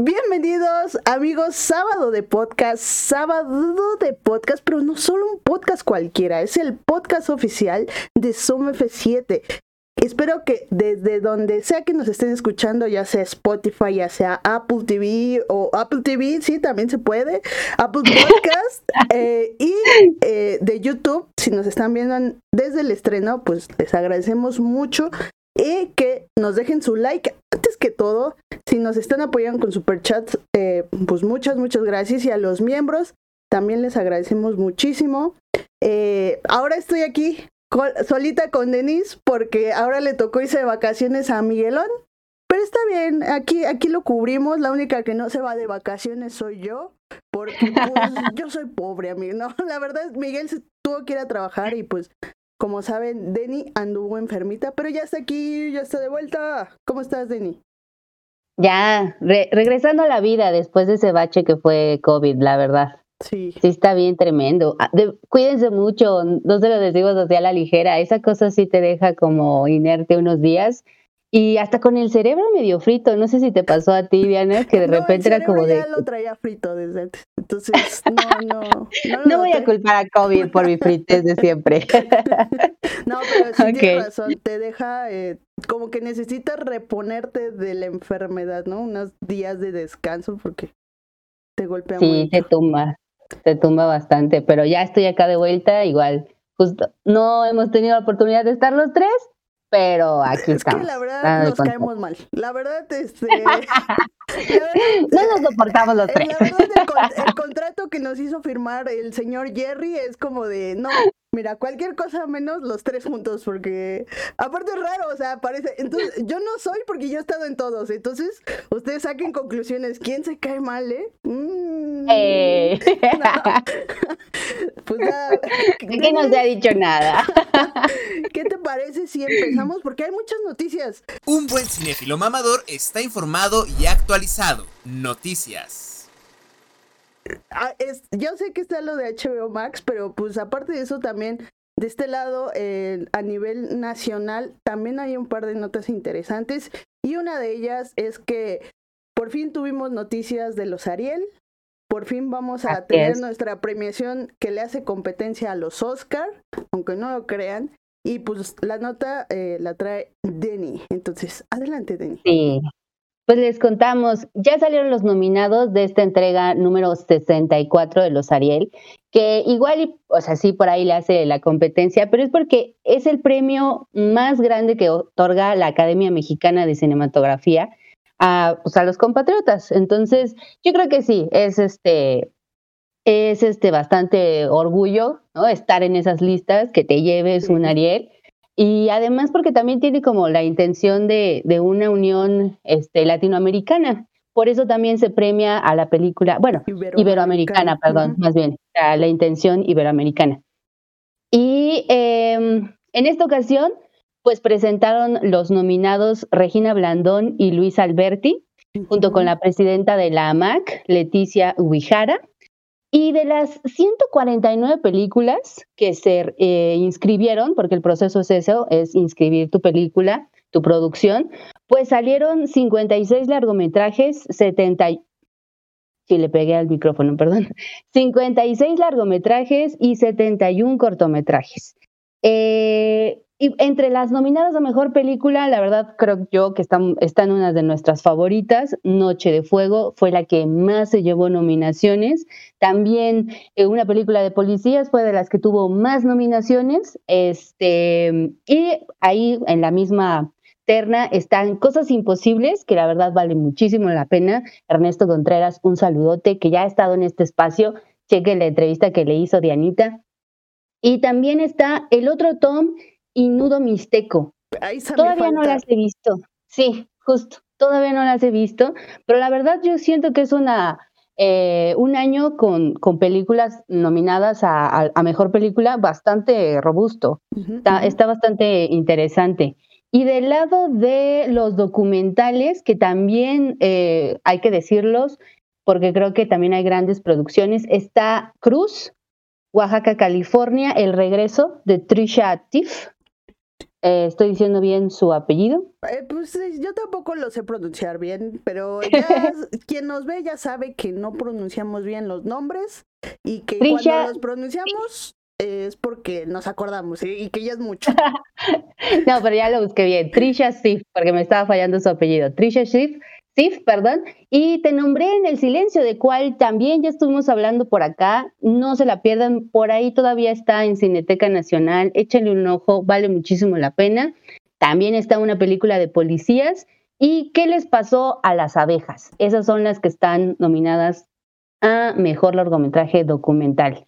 Bienvenidos amigos, sábado de podcast, sábado de podcast, pero no solo un podcast cualquiera, es el podcast oficial de Zoom F7. Espero que desde donde sea que nos estén escuchando, ya sea Spotify, ya sea Apple TV o Apple TV, sí, también se puede, Apple Podcast eh, y eh, de YouTube, si nos están viendo desde el estreno, pues les agradecemos mucho y que nos dejen su like. Antes que todo, si nos están apoyando con superchats, eh, pues muchas, muchas gracias. Y a los miembros también les agradecemos muchísimo. Eh, ahora estoy aquí solita con Denise porque ahora le tocó irse de vacaciones a Miguelón. Pero está bien, aquí, aquí lo cubrimos. La única que no se va de vacaciones soy yo. Porque pues, yo soy pobre, amigo. No, la verdad, Miguel se tuvo que ir a trabajar y pues como saben, Denny anduvo enfermita, pero ya está aquí, ya está de vuelta. ¿Cómo estás, Denny? Ya, regresando a la vida después de ese bache que fue COVID, la verdad. Sí. Sí, está bien tremendo. Ah, cuídense mucho, no se lo decimos así a la ligera. Esa cosa sí te deja como inerte unos días y hasta con el cerebro medio frito, no sé si te pasó a ti, Diana, que de repente era como ya de... lo traía frito desde antes, entonces no, no. No, voy a culpar a COVID por mi fritez de siempre. no, pero sí tienes razón, te deja eh, como que necesitas reponerte de la enfermedad, ¿no? Unos días de descanso porque te golpea Sí, te tumba, te tumba bastante, pero ya estoy acá de vuelta, igual, justo, no hemos tenido la oportunidad de estar los tres, pero aquí es estamos. que la verdad nos caemos mal. La verdad, este. no nos soportamos los tres. La verdad, el, contrato que nos hizo firmar el señor Jerry es como de, no, mira, cualquier cosa menos los tres juntos, porque aparte es raro, o sea, parece. Entonces, yo no soy porque yo he estado en todos. Entonces, ustedes saquen conclusiones. ¿Quién se cae mal, eh? Mm, eh. pues ya. ¿Qué no se ha dicho nada? ¿Qué te parece si empezamos? Porque hay muchas noticias. Un buen cinéfilo mamador está informado y actualizado. Noticias. Ah, yo sé que está lo de HBO Max, pero pues aparte de eso también de este lado, a nivel nacional, también hay un par de notas interesantes y una de ellas es que por fin tuvimos noticias de los Ariel, por fin vamos a tener nuestra premiación que le hace competencia a los Oscar, aunque no lo crean, y pues la nota eh, la trae Denny. Entonces, adelante, Denny. Sí. Pues les contamos, ya salieron los nominados de esta entrega número 64 de los Ariel, que igual, o sea, sí, por ahí le hace la competencia, pero es porque es el premio más grande que otorga la Academia Mexicana de Cinematografía a, pues, a los compatriotas. Entonces, yo creo que sí, es este, es este bastante orgullo, ¿no? Estar en esas listas, que te lleves un Ariel. Y además porque también tiene como la intención de, de una unión este, latinoamericana. Por eso también se premia a la película, bueno, iberoamericana, perdón, más bien, a la intención iberoamericana. Y em, en esta ocasión, pues presentaron los nominados Regina Blandón y Luis Alberti, junto con la presidenta de la AMAC, Leticia Uijara, y de las 149 películas que se eh, inscribieron, porque el proceso es eso, es inscribir tu película, tu producción, pues salieron 56 largometrajes, 70... Sí, le pegué al micrófono, perdón. 56 largometrajes y 71 cortometrajes. Eh, y entre las nominadas a mejor película, la verdad creo yo que están, están unas de nuestras favoritas. Noche de Fuego fue la que más se llevó nominaciones. También eh, una película de policías fue de las que tuvo más nominaciones. Este, y ahí en la misma terna están Cosas Imposibles, que la verdad vale muchísimo la pena. Ernesto Contreras, un saludote, que ya ha estado en este espacio. Cheque la entrevista que le hizo Dianita. Y también está el otro Tom y Nudo Mixteco. Todavía no las he visto. Sí, justo. Todavía no las he visto, pero la verdad yo siento que es una eh, un año con, con películas nominadas a, mejor película bastante robusto. está, bastante interesante. Y del lado de los documentales, que también eh, hay que decirlos, porque creo que también hay grandes producciones, está Cruz, Oaxaca, California, El regreso de Trisha Tiff, Eh, ¿Estoy diciendo bien su apellido? Eh, pues yo tampoco lo sé pronunciar bien, pero ya quien nos ve ya sabe que no pronunciamos bien los nombres y que cuando los pronunciamos es porque nos acordamos y que ya es mucho. no, pero ya lo busqué bien. Trisha Sif, porque me estaba fallando su apellido. Trisha Sif Perdón, y te nombré en el silencio, de cual también ya estuvimos hablando por acá. No se la pierdan, por ahí todavía está en Cineteca Nacional. Échenle un ojo, vale muchísimo la pena. También está una película de policías. ¿Y qué les pasó a las abejas? Esas son las que están nominadas a mejor largometraje documental.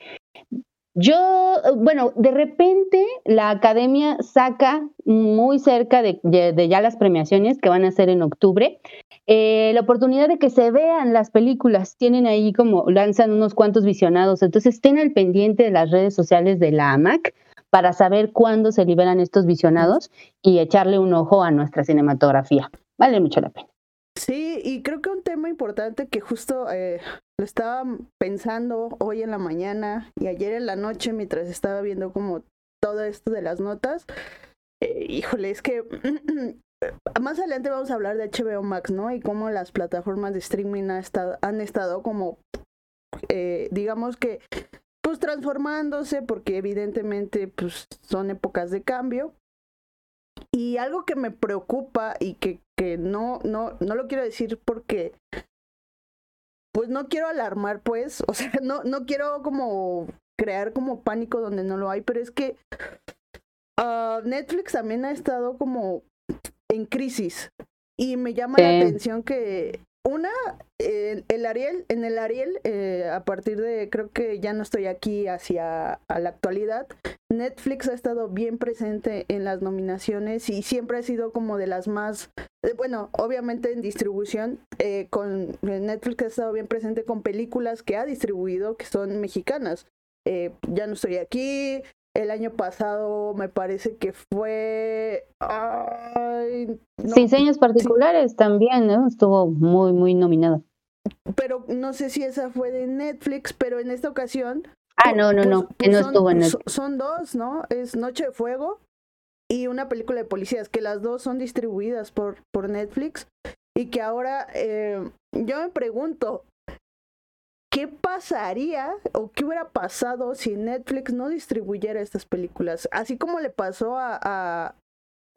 Yo, bueno, de repente la academia saca muy cerca de, ya las premiaciones que van a ser en octubre, eh, la oportunidad de que se vean las películas. Tienen ahí como, lanzan unos cuantos visionados. Entonces estén al pendiente de las redes sociales de la AMAC para saber cuándo se liberan estos visionados y echarle un ojo a nuestra cinematografía. Vale mucho la pena. Sí, y creo que un tema importante que justo eh, lo estaba pensando hoy en la mañana y ayer en la noche mientras estaba viendo como todo esto de las notas, eh, híjole, es que más adelante vamos a hablar de HBO Max, ¿no? Y cómo las plataformas de streaming han estado como, eh, digamos que, pues transformándose, porque evidentemente pues, son épocas de cambio. Y algo que me preocupa y que, que no, no, no lo quiero decir porque, pues no quiero alarmar, pues, o sea, no, no quiero como crear como pánico donde no lo hay, pero es que uh, Netflix también ha estado como en crisis. Y me llama la atención que una, el Ariel, en el Ariel, eh, a partir de, creo que ya no estoy aquí hacia la actualidad, Netflix ha estado bien presente en las nominaciones y siempre ha sido como de las más, eh, bueno, obviamente en distribución, eh, con Netflix ha estado bien presente con películas que ha distribuido que son mexicanas. ya no estoy aquí, el año pasado me parece que fue... Sin señas particulares también, ¿no? Estuvo muy, muy nominada. Pero no sé si esa fue de Netflix, pero en esta ocasión... Ah, no, no, no, pues, no son, estuvo en Netflix. Son dos, ¿no? Es Noche de Fuego y una película de policías, que las dos son distribuidas por, por Netflix y que ahora eh, yo me pregunto, ¿Qué pasaría o qué hubiera pasado si Netflix no distribuyera estas películas? Así como le pasó a,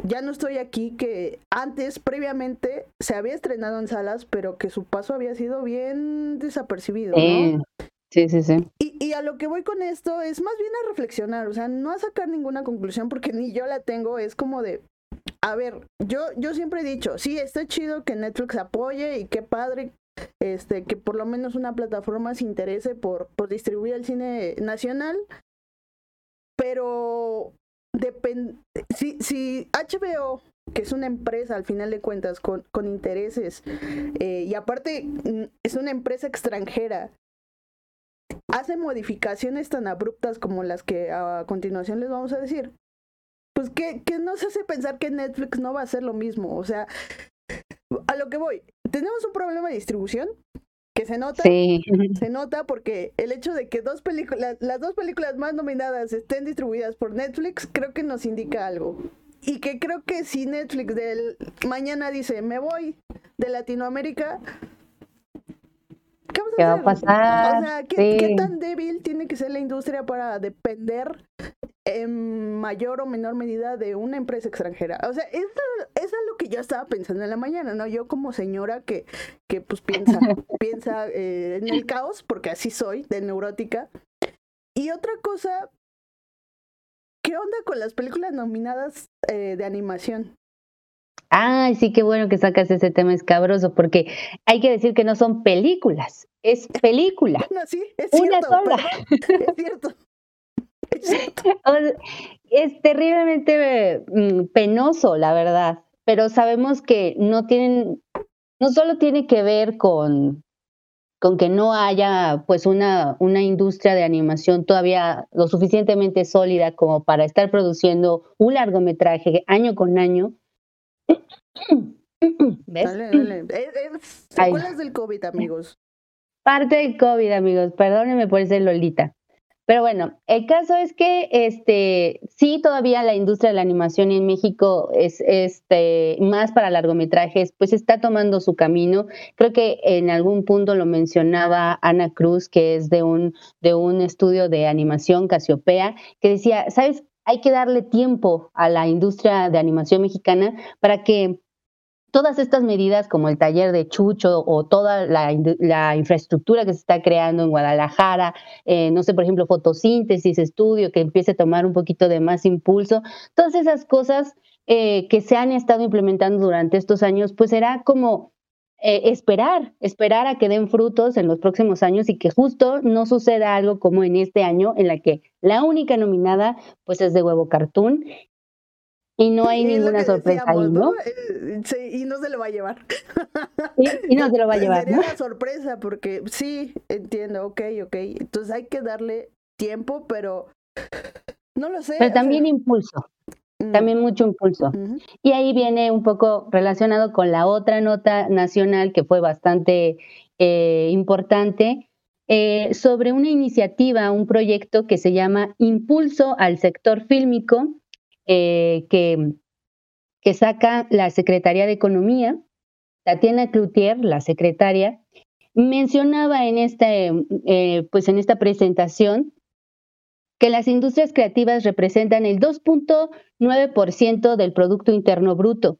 Ya no estoy aquí, que antes, previamente, se había estrenado en salas, pero que su paso había sido bien desapercibido, ¿no? Sí, sí, sí. Y, y, a lo que voy con esto es más bien a reflexionar, o sea, no a sacar ninguna conclusión porque ni yo la tengo, es como de, a ver, yo, yo siempre he dicho, sí, está chido que Netflix apoye y qué padre este, que por lo menos una plataforma se interese por, por distribuir el cine nacional, pero depende, si, si HBO, que es una empresa al final de cuentas con, con intereses, eh, y aparte mm, es una empresa extranjera, hace modificaciones tan abruptas como las que a continuación les vamos a decir, pues que, que nos hace pensar que Netflix no va a hacer lo mismo, o sea, a lo que voy, tenemos un problema de distribución que se nota, se nota porque el hecho de que dos películas, las dos películas más nominadas estén distribuidas por Netflix, creo que nos indica algo. Y que creo que si Netflix del mañana dice, me voy de Latinoamérica, ¿qué, va a pasar? O sea, ¿qué, tan débil tiene que ser la industria para depender en mayor o menor medida de una empresa extranjera. O sea, eso, es lo que yo estaba pensando en la mañana, ¿no? Yo como señora que, que pues piensa, piensa eh, en el caos, porque así soy, de neurótica. Y otra cosa, ¿qué onda con las películas nominadas eh, de animación? Ay, sí, qué bueno que sacas ese tema escabroso, porque hay que decir que no son películas, es película. No, sí, es Una sola. es cierto. Es terriblemente mm, penoso, la verdad, pero sabemos que no tienen, no solo tiene que ver con, con que no haya pues una, una industria de animación todavía lo suficientemente sólida como para estar produciendo un largometraje año con año. ¿Ves? Dale, dale. Es, del COVID, amigos. Parte del COVID, amigos. Perdónenme por ese Lolita. Pero bueno, el caso es que este sí todavía la industria de la animación en México es este más para largometrajes, pues está tomando su camino. Creo que en algún punto lo mencionaba Ana Cruz, que es de un de un estudio de animación Casiopea, que decía, "¿Sabes? Hay que darle tiempo a la industria de animación mexicana para que todas estas medidas como el taller de Chucho o toda la, infraestructura que se está creando en Guadalajara, eh, no sé, por ejemplo, fotosíntesis, estudio, que empiece a tomar un poquito de más impulso, todas esas cosas eh, que se han estado implementando durante estos años, pues será como eh, esperar, esperar a que den frutos en los próximos años y que justo no suceda algo como en este año en la que la única nominada pues es de Huevo Cartoon y no hay ninguna sorpresa ahí, ¿no? Eh, sí, y no se lo va a llevar. Y, no se lo va a llevar, Sería una sorpresa porque sí, entiendo, ok, ok. Entonces hay que darle tiempo, pero no lo sé. Pero también impulso, mm. también mucho impulso. Y ahí viene un poco relacionado con la otra nota nacional que fue bastante eh, importante, eh, sobre una iniciativa, un proyecto que se llama Impulso al sector fílmico, eh, que, saca la Secretaría de Economía, Tatiana Cloutier, la secretaria, mencionaba en, este, pues en esta presentación que las industrias creativas representan el 2.9% del Producto Interno Bruto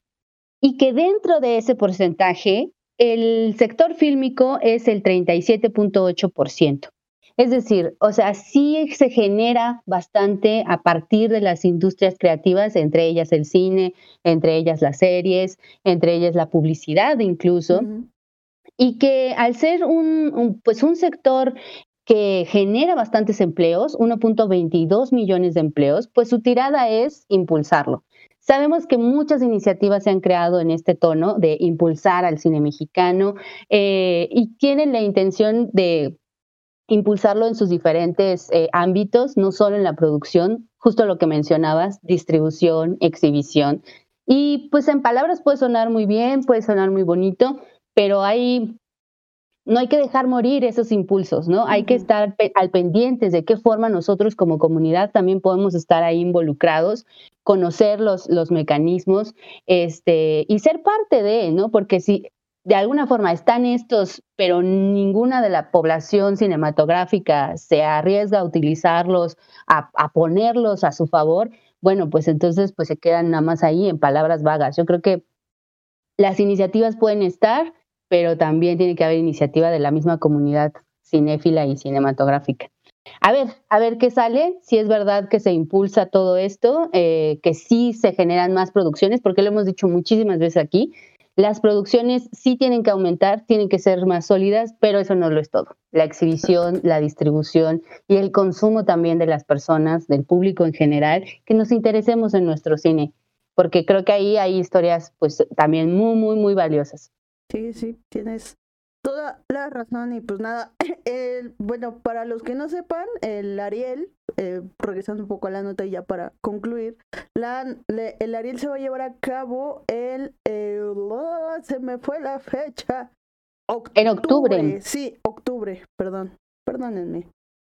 y que dentro de ese porcentaje el sector fílmico es el 37.8%. Es decir, o sea, sí se genera bastante a partir de las industrias creativas, entre ellas el cine, entre ellas las series, entre ellas la publicidad incluso, y que al ser un, pues un sector que genera bastantes empleos, 1.22 millones de empleos, pues su tirada es impulsarlo. Sabemos que muchas iniciativas se han creado en este tono de impulsar al cine mexicano eh, y tienen la intención de impulsarlo en sus diferentes eh, ámbitos, no solo en la producción, justo lo que mencionabas, distribución, exhibición. Y pues en palabras puede sonar muy bien, puede sonar muy bonito, pero hay, no hay que dejar morir esos impulsos, ¿no? Hay que estar al pendientes de qué forma nosotros como comunidad también podemos estar ahí involucrados, conocer los, los mecanismos este, y ser parte de, ¿no? Porque si de alguna forma están estos, pero ninguna de la población cinematográfica se arriesga a utilizarlos, a, ponerlos a su favor, bueno, pues entonces pues se quedan nada más ahí en palabras vagas. Yo creo que las iniciativas pueden estar, pero también tiene que haber iniciativa de la misma comunidad cinéfila y cinematográfica. A ver, a ver qué sale, si es verdad que se impulsa todo esto, eh, que sí se generan más producciones, porque lo hemos dicho muchísimas veces aquí, las producciones sí tienen que aumentar, tienen que ser más sólidas, pero eso no lo es todo. La exhibición, la distribución y el consumo también de las personas, del público en general, que nos interesemos en nuestro cine, porque creo que ahí hay historias pues también muy, muy, muy valiosas. Sí, sí, tienes toda la razón y pues nada, bueno, para los que no sepan, el Ariel, eh, regresando un poco a la nota y ya para concluir, la, el Ariel se va a llevar a cabo el, se me fue la fecha. en octubre. Sí, octubre, perdón, perdónenme.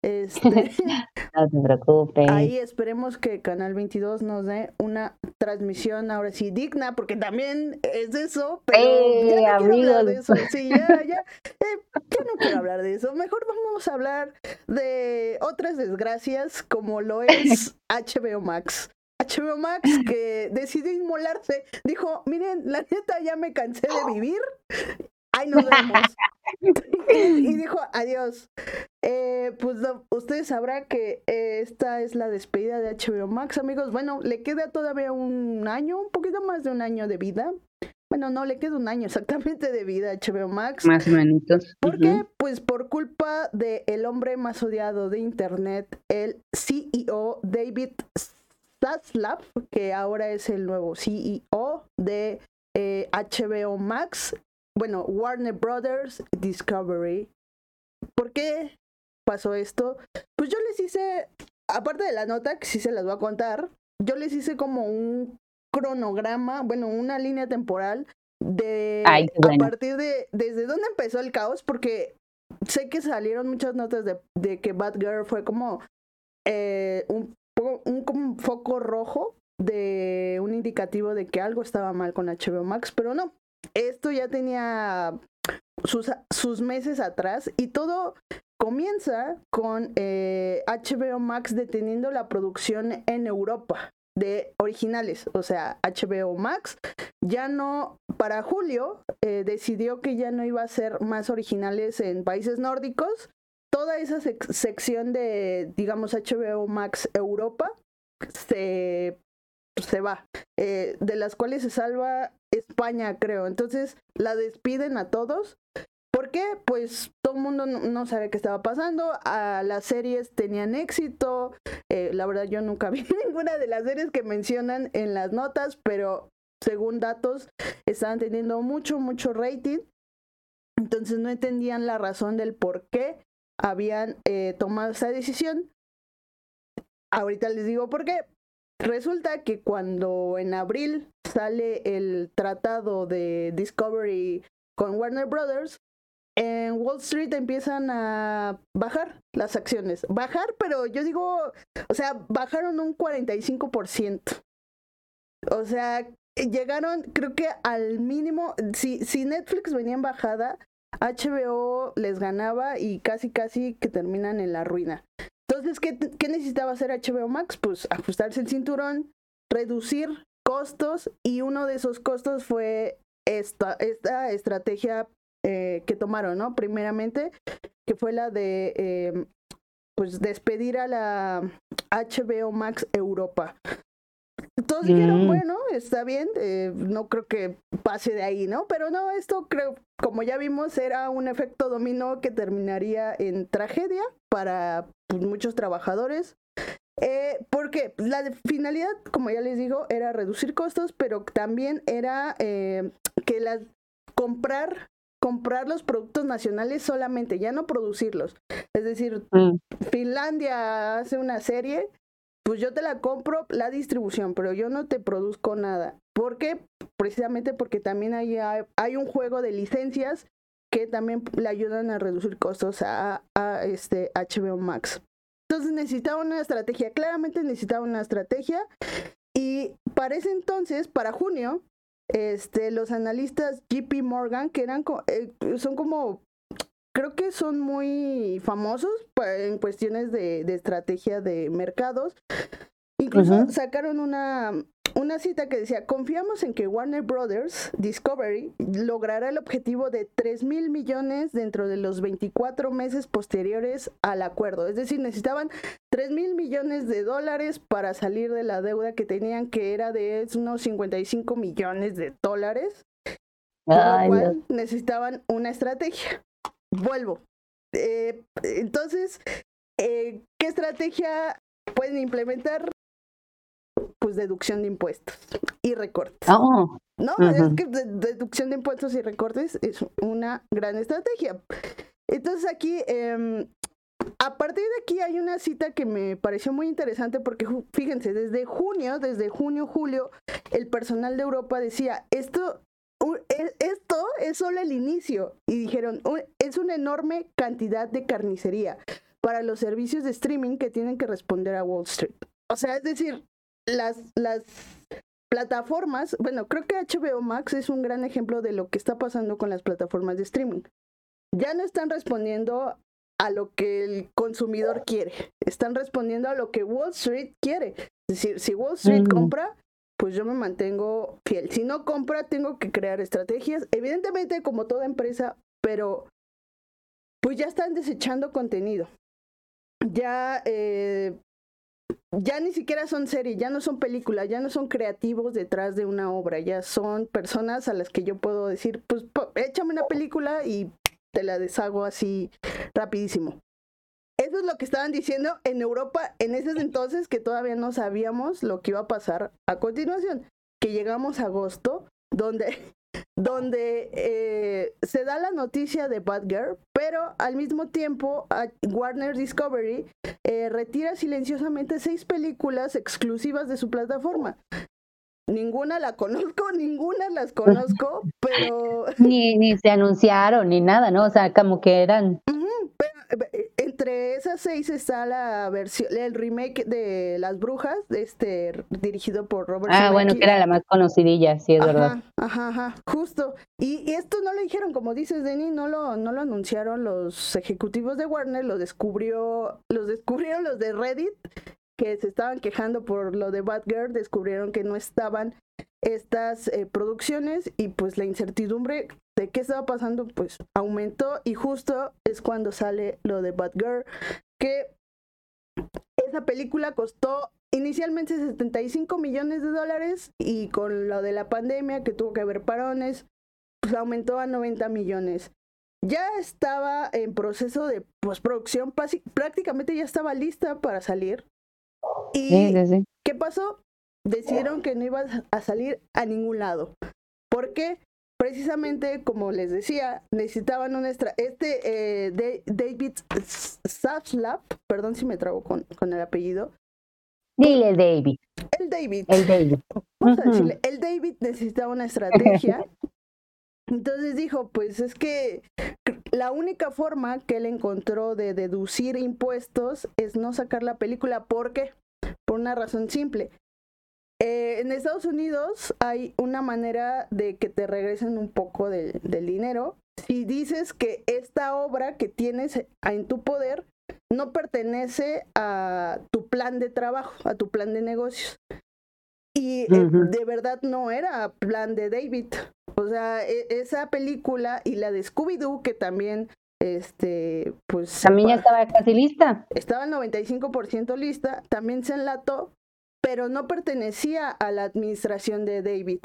Este, no te preocupes. Ahí esperemos que Canal 22 nos dé una transmisión ahora sí digna, porque también es eso, pero ya no quiero hablar de eso. Sí, ya, ya, eh, ya no quiero hablar de eso. Mejor vamos a hablar de otras desgracias como lo es HBO Max. HBO Max que decidió inmolarse, dijo, miren, la neta ya me cansé de vivir, ¡Ay, nos vemos! y dijo, adiós. Eh, pues ustedes sabrán que eh, esta es la despedida de HBO Max, amigos. Bueno, le queda todavía un año, un poquito más de un año de vida. Bueno, no, le queda un año exactamente de vida a HBO Max. Más o menos. ¿Por qué? Pues por culpa del el hombre más odiado de Internet, el CEO David Zaslav, que ahora es el nuevo CEO de HBO eh, Max bueno, Warner Brothers Discovery. ¿Por qué pasó esto? Pues yo les hice, aparte de la nota, que sí se las voy a contar, yo les hice como un cronograma, bueno, una línea temporal de a partir de desde dónde empezó el caos, porque sé que salieron muchas notas de, de que Batgirl fue como eh, un, un, un foco rojo de un indicativo de que algo estaba mal con HBO Max, pero no, esto ya tenía sus, meses atrás y todo comienza con eh, HBO Max deteniendo la producción en Europa de originales, o sea, HBO Max ya no, para julio, eh, decidió que ya no iba a ser más originales en países nórdicos. Toda esa sección de, digamos, HBO Max Europa se, se va, eh, de las cuales se salva España, creo. Entonces la despiden a todos. ¿Por qué? Pues todo el mundo no, sabe qué estaba pasando. A las series tenían éxito. Eh, la verdad yo nunca vi ninguna de las series que mencionan en las notas, pero según datos estaban teniendo mucho, mucho rating. Entonces no entendían la razón del por qué habían eh, tomado esa decisión. Ahorita les digo por qué. Resulta que cuando en abril sale el tratado de Discovery con Warner Brothers, en Wall Street empiezan a bajar las acciones. Bajar, pero yo digo, o sea, bajaron un 45%. O sea, llegaron, creo que al mínimo, si, si Netflix venía en bajada, HBO les ganaba y casi, casi que terminan en la ruina. Entonces, ¿qué, necesitaba hacer HBO Max? Pues ajustarse el cinturón, reducir costos y uno de esos costos fue esta, esta estrategia eh, que tomaron, ¿no? Primeramente, que fue la de em, pues despedir a la HBO Max Europa. Todos dijeron, mm. bueno, está bien, eh, no creo que pase de ahí, ¿no? Pero no, esto creo, como ya vimos, era un efecto dominó que terminaría en tragedia para pues, muchos trabajadores. Eh, porque la finalidad, como ya les digo, era reducir costos, pero también era eh, que las comprar comprar los productos nacionales solamente, ya no producirlos. Es decir, mm. Finlandia hace una serie, pues yo te la compro la distribución, pero yo no te produzco nada. ¿Por qué? Precisamente porque también hay, hay un juego de licencias que también le ayudan a reducir costos a, este HBO Max. Entonces necesitaba una estrategia, claramente necesitaba una estrategia. Y para ese entonces, para junio, este, los analistas JP Morgan, que eran, eh, son como, creo que son muy famosos en cuestiones de, estrategia de mercados. Incluso sacaron una, una cita que decía, confiamos en que Warner Brothers Discovery logrará el objetivo de 3 mil millones dentro de los 24 meses posteriores al acuerdo. Es decir, necesitaban 3 mil millones de dólares para salir de la deuda que tenían, que era de unos 55 millones de dólares. Por lo cual necesitaban una estrategia. Vuelvo. Eh, entonces, eh, ¿qué estrategia pueden implementar? pues deducción de impuestos y recortes. Oh. No, es que deducción de impuestos y recortes es una gran estrategia. Entonces aquí, em, a partir de aquí hay una cita que me pareció muy interesante porque fíjense, desde junio, desde junio, julio, el personal de Europa decía, esto esto es solo el inicio. Y dijeron, es una enorme cantidad de carnicería para los servicios de streaming que tienen que responder a Wall Street. O sea, es decir, las, las plataformas, bueno, creo que HBO Max es un gran ejemplo de lo que está pasando con las plataformas de streaming. Ya no están respondiendo a lo que el consumidor quiere, están respondiendo a lo que Wall Street quiere. Es decir, si Wall Street compra, pues yo me mantengo fiel. Si no compra, tengo que crear estrategias, evidentemente como toda empresa, pero pues ya están desechando contenido. Ya eh, ya ni siquiera son series, ya no son películas, ya no son creativos detrás de una obra, ya son personas a las que yo puedo decir, pues échame una película y te la deshago así rapidísimo. Eso es lo que estaban diciendo en Europa en ese entonces que todavía no sabíamos lo que iba a pasar a continuación, que llegamos a agosto, donde donde eh, se da la noticia de Girl, pero al mismo tiempo Warner Discovery eh, retira silenciosamente seis películas exclusivas de su plataforma. Ninguna la conozco, ninguna las conozco, pero... Ni, ni se anunciaron ni nada, ¿no? O sea, como que eran esas seis está la versión, el remake de Las Brujas, este, dirigido por Robert Ah, bueno, que era la más conocidilla, sí, es verdad. Ajá, ajá, justo. Y, esto no lo dijeron, como dices, Denny, no lo, no lo anunciaron los ejecutivos de Warner, lo descubrió, los descubrieron los de Reddit, que se estaban quejando por lo de Batgirl, descubrieron que no estaban estas eh, producciones y pues la incertidumbre de qué estaba pasando pues aumentó y justo es cuando sale lo de Batgirl que esa película costó inicialmente 75 millones de dólares y con lo de la pandemia que tuvo que haber parones pues aumentó a 90 millones. Ya estaba en proceso de postproducción prácticamente ya estaba lista para salir. Y ¿qué pasó? Decidieron que no iba a salir a ningún lado. ¿Por qué? Precisamente, como les decía, necesitaban un extra. Este eh, David Zaslav, perdón si me trago con, con el apellido. Dile David. El David. El David. Vamos a decirle, el David necesitaba una estrategia. Entonces dijo, pues es que la única forma que él encontró de deducir impuestos es no sacar la película. ¿Por qué? Por una razón simple. Eh, en Estados Unidos hay una manera de que te regresen un poco del dinero. Si dices que esta obra que tienes en tu poder no pertenece a tu plan de trabajo, a tu plan de negocios. Y eh, de verdad no era plan de David. O sea, e, esa película y la de Scooby-Doo, que también, este, pues... También ya estaba casi lista. Estaba el 95% lista, también se enlató pero no pertenecía a la administración de David,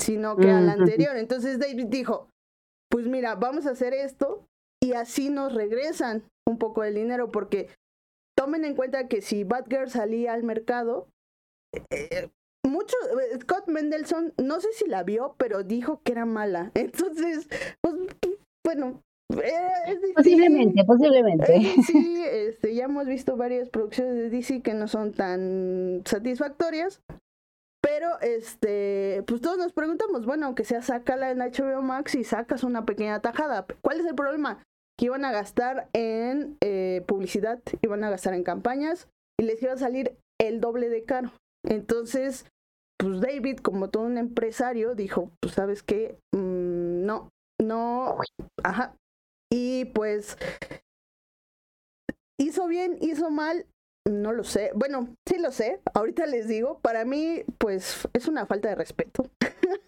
sino que a la anterior. Entonces David dijo, pues mira, vamos a hacer esto y así nos regresan un poco el dinero, porque tomen en cuenta que si Batgirl salía al mercado, eh, mucho, eh, Scott Mendelssohn, no sé si la vio, pero dijo que era mala. Entonces, pues, bueno, eh, posiblemente, posiblemente. Eh, sí, este, ya hemos visto varias producciones de DC que no son tan satisfactorias. Pero, este, pues todos nos preguntamos, bueno, aunque sea sácala en HBO Max y sacas una pequeña tajada. ¿Cuál es el problema? Que iban a gastar en eh, publicidad, iban a gastar en campañas y les iba a salir el doble de caro. Entonces, pues David, como todo un empresario, dijo, pues sabes qué, mm, no, no, ajá, y pues, hizo bien, hizo mal, no lo sé. Bueno, sí lo sé, ahorita les digo, para mí, pues, es una falta de respeto.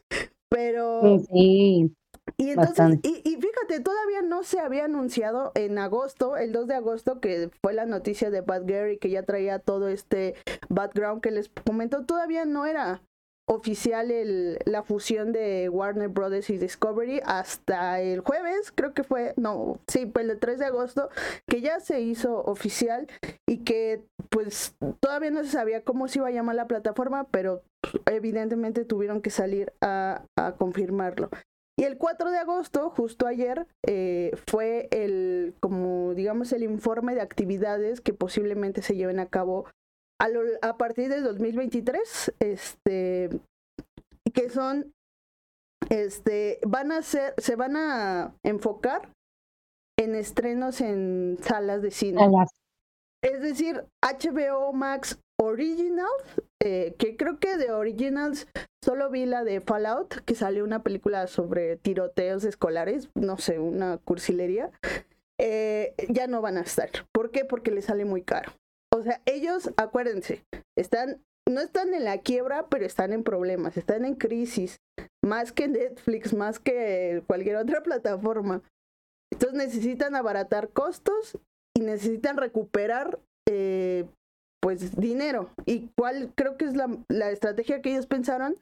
Pero... Sí. Y entonces, y, y, fíjate, todavía no se había anunciado en agosto, el 2 de agosto, que fue la noticia de Bad Gary, que ya traía todo este background que les comentó, todavía no era oficial el, la fusión de Warner Brothers y Discovery hasta el jueves, creo que fue, no, sí, pues el 3 de agosto, que ya se hizo oficial y que pues todavía no se sabía cómo se iba a llamar la plataforma, pero evidentemente tuvieron que salir a, confirmarlo. Y el 4 de agosto, justo ayer, eh, fue el, como digamos, el informe de actividades que posiblemente se lleven a cabo a, partir de 2023, este, que son, este, van a ser, se van a enfocar en estrenos en salas de cine. Es decir, HBO Max Originals, eh, que creo que de Originals solo vi la de Fallout, que salió una película sobre tiroteos escolares, no sé, una cursilería. Eh, ya no van a estar. ¿Por qué? Porque le sale muy caro. O sea, ellos, acuérdense, están, no están en la quiebra, pero están en problemas, están en crisis, más que Netflix, más que cualquier otra plataforma. Entonces necesitan abaratar costos y necesitan recuperar eh, pues dinero. ¿Y cuál creo que es la, la estrategia que ellos pensaron?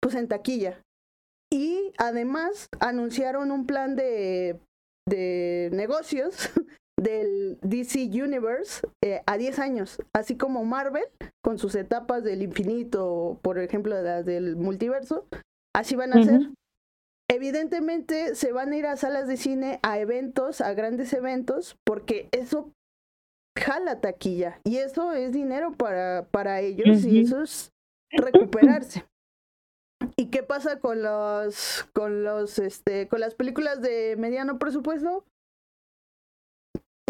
Pues en taquilla. Y además anunciaron un plan de, de negocios del DC Universe eh, a 10 años, así como Marvel, con sus etapas del infinito, por ejemplo, las del multiverso, así van a ser. Evidentemente se van a ir a salas de cine, a eventos, a grandes eventos, porque eso jala taquilla y eso es dinero para, para ellos y eso es recuperarse. ¿Y qué pasa con los con los este con las películas de mediano presupuesto?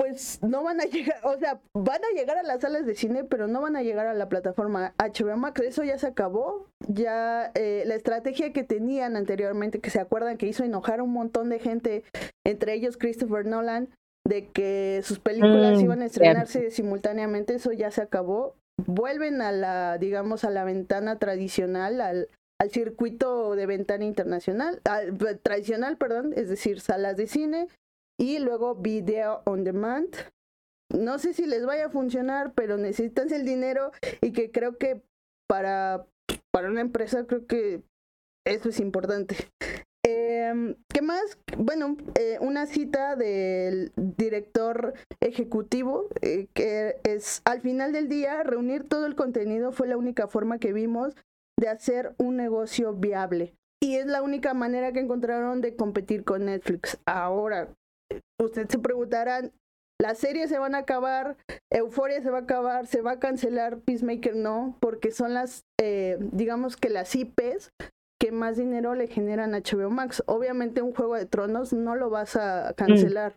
Pues no van a llegar, o sea, van a llegar a las salas de cine, pero no van a llegar a la plataforma HBO Max. Eso ya se acabó. Ya eh, la estrategia que tenían anteriormente, que se acuerdan que hizo enojar a un montón de gente, entre ellos Christopher Nolan, de que sus películas Mm, iban a estrenarse simultáneamente, eso ya se acabó. Vuelven a la, digamos, a la ventana tradicional, al, al circuito de ventana internacional, al, tradicional, perdón, es decir, salas de cine y luego video on demand. No sé si les vaya a funcionar, pero necesitan el dinero y que creo que para, para una empresa creo que eso es importante. Em, ¿Qué más? Bueno, eh, una cita del director ejecutivo, eh, que es al final del día, reunir todo el contenido fue la única forma que vimos de hacer un negocio viable. Y es la única manera que encontraron de competir con Netflix. Ahora, ustedes se preguntarán, las series se van a acabar, Euforia se va a acabar, se va a cancelar, Peacemaker no, porque son las, eh, digamos que las IPs que más dinero le generan a HBO Max. Obviamente un Juego de Tronos no lo vas a cancelar.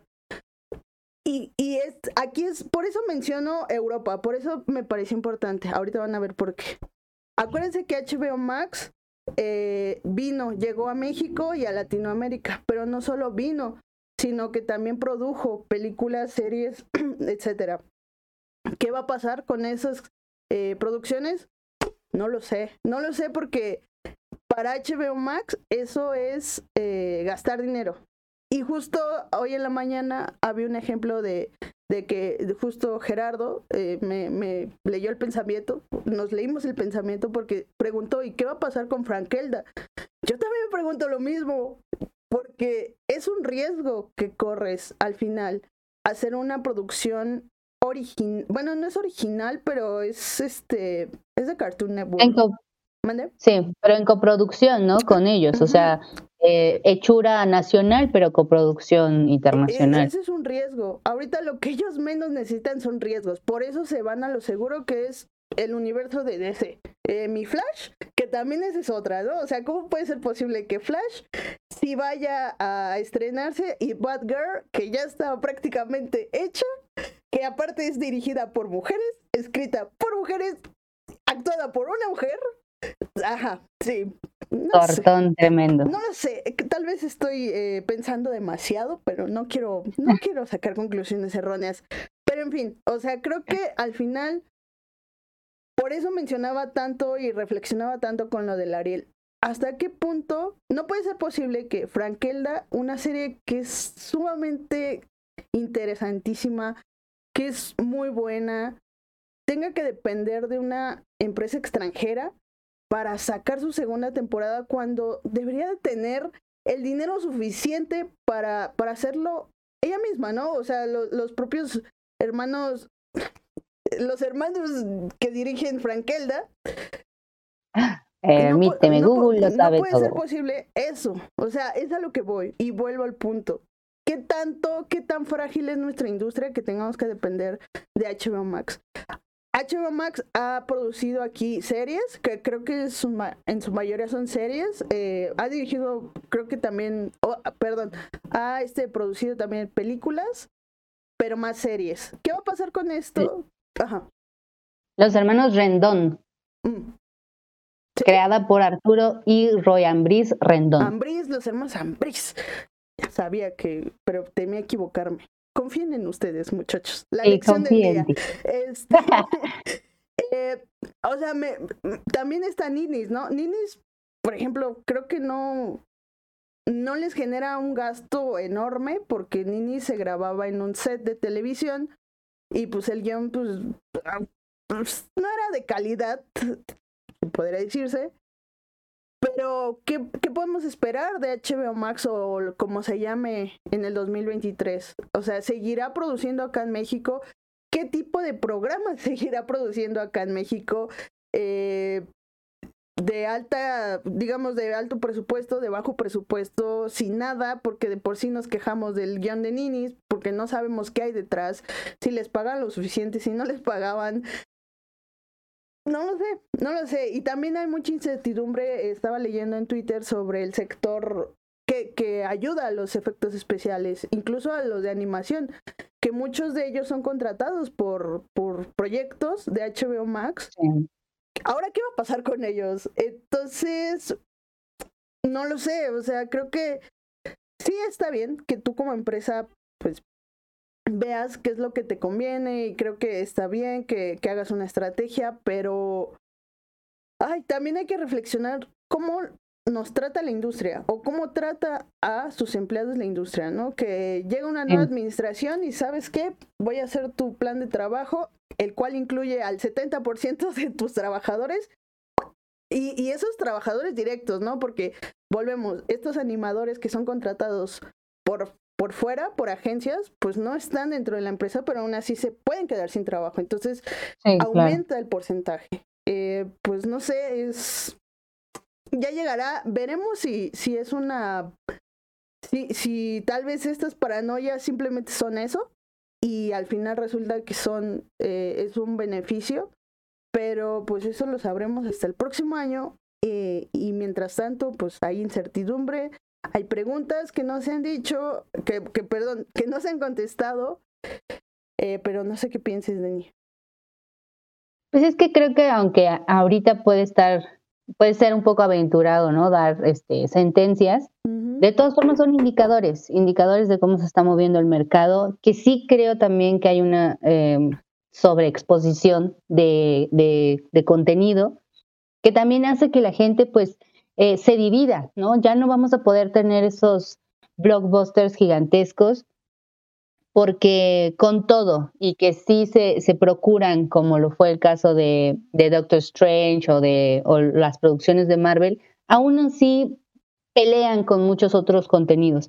Y, y es, aquí es, por eso menciono Europa, por eso me parece importante. Ahorita van a ver por qué. Acuérdense que HBO Max eh, vino, llegó a México y a Latinoamérica, pero no solo vino, sino que también produjo películas, series, etcétera. ¿Qué va a pasar con esas eh, producciones? No lo sé, no lo sé porque para HBO Max eso es eh, gastar dinero. Y justo hoy en la mañana había un ejemplo de, de que justo Gerardo eh, me, me, leyó el pensamiento, nos leímos el pensamiento porque preguntó, ¿y qué va a pasar con Frankelda? Yo también me pregunto lo mismo, porque es un riesgo que corres al final hacer una producción original, bueno, no es original, pero es este, es de Cartoon Network. ¿Mande? sí, pero en coproducción, ¿no? Con ellos, o sea, eh, hechura nacional, pero coproducción internacional. Ese es un riesgo. Ahorita lo que ellos menos necesitan son riesgos. Por eso se van a lo seguro que es el universo de DC. Eh, mi Flash, que también esa es otra, ¿no? O sea, ¿cómo puede ser posible que Flash si vaya a estrenarse y Batgirl, que ya está prácticamente hecha, que aparte es dirigida por mujeres, escrita por mujeres, actuada por una mujer? Ajá, sí. No sé. Tortón tremendo. No lo sé, eh, tal vez estoy eh, pensando demasiado, pero no quiero, no quiero sacar conclusiones erróneas. Pero en fin, o sea, creo que al final, por eso mencionaba tanto y reflexionaba tanto con lo del Ariel. ¿Hasta qué punto no puede ser posible que Frankelda, una serie que es sumamente interesantísima, que es muy buena, tenga que depender de una empresa extranjera para sacar su segunda temporada cuando debería de tener el dinero suficiente para, para hacerlo ella misma, ¿no? O sea, lo- los propios hermanos, los hermanos que dirigen Frankelda. Eh, no Permíteme, no Google lo no sabe puede ser posible eso. O sea, es a lo que voy y vuelvo al punto. ¿Qué tanto, qué tan frágil es nuestra industria que tengamos que depender de HBO Max? HBO Max ha producido aquí series, que creo que su en su mayoría son series. eh, ha dirigido, creo que también, oh, perdón, ha este, producido también películas, pero más series. ¿Qué va a pasar con esto? Ajá. Los hermanos Rendón, mm. creada por Arturo y Roy Ambris Rendón. Ambris, los hermanos Ambris. Ya sabía que, pero temía equivocarme. Confíen en ustedes, muchachos. La lección del día. Este, eh, o sea, me, también está Ninis, ¿no? Ninis, por ejemplo, creo que no, no les genera un gasto enorme porque Ninis se grababa en un set de televisión y pues el guion pues, ah, pues, no era de calidad, podría decirse. Pero, ¿qué, ¿qué podemos esperar de HBO Max o como se llame en el 2023? O sea, ¿seguirá produciendo acá en México? ¿Qué tipo de programas seguirá produciendo acá en México? Eh, de alta, digamos, de alto presupuesto, de bajo presupuesto, sin nada, porque de por sí nos quejamos del guion de Ninis, porque no sabemos qué hay detrás, si les pagan lo suficiente, si no les pagaban. No lo sé, no lo sé. Y también hay mucha incertidumbre, estaba leyendo en Twitter sobre el sector que, que ayuda a los efectos especiales, incluso a los de animación, que muchos de ellos son contratados por, por proyectos de HBO Max. Ahora, ¿qué va a pasar con ellos? Entonces, no lo sé, o sea, creo que sí está bien que tú como empresa, pues, veas qué es lo que te conviene y creo que está bien que, que hagas una estrategia, pero, ay, también hay que reflexionar cómo nos trata la industria o cómo trata a sus empleados la industria, ¿no? Que llega una nueva administración y sabes qué, voy a hacer tu plan de trabajo, el cual incluye al 70% de tus trabajadores y, y, esos trabajadores directos, ¿no? Porque volvemos, estos animadores que son contratados por, por fuera, por agencias, pues no están dentro de la empresa, pero aún así se pueden quedar sin trabajo. Entonces, aumenta el porcentaje. Eh, pues no sé, es ya llegará, veremos si, si es una, si, si tal vez estas paranoias simplemente son eso y al final resulta que son, eh, es un beneficio, pero pues eso lo sabremos hasta el próximo año eh, y mientras tanto pues hay incertidumbre, hay preguntas que no se han dicho, que, que perdón, que no se han contestado, eh, pero no sé qué pienses, Dani. Pues es que creo que aunque ahorita puede estar puede ser un poco aventurado, ¿no? Dar este, sentencias. De todas formas son indicadores, indicadores de cómo se está moviendo el mercado, que sí creo también que hay una eh, sobreexposición de, contenido, que también hace que la gente pues eh, se divida, ¿no? Ya no vamos a poder tener esos blockbusters gigantescos porque con todo y que sí se, se procuran, como lo fue el caso de, de, Doctor Strange o de las producciones de Marvel, aún así pelean con muchos otros contenidos.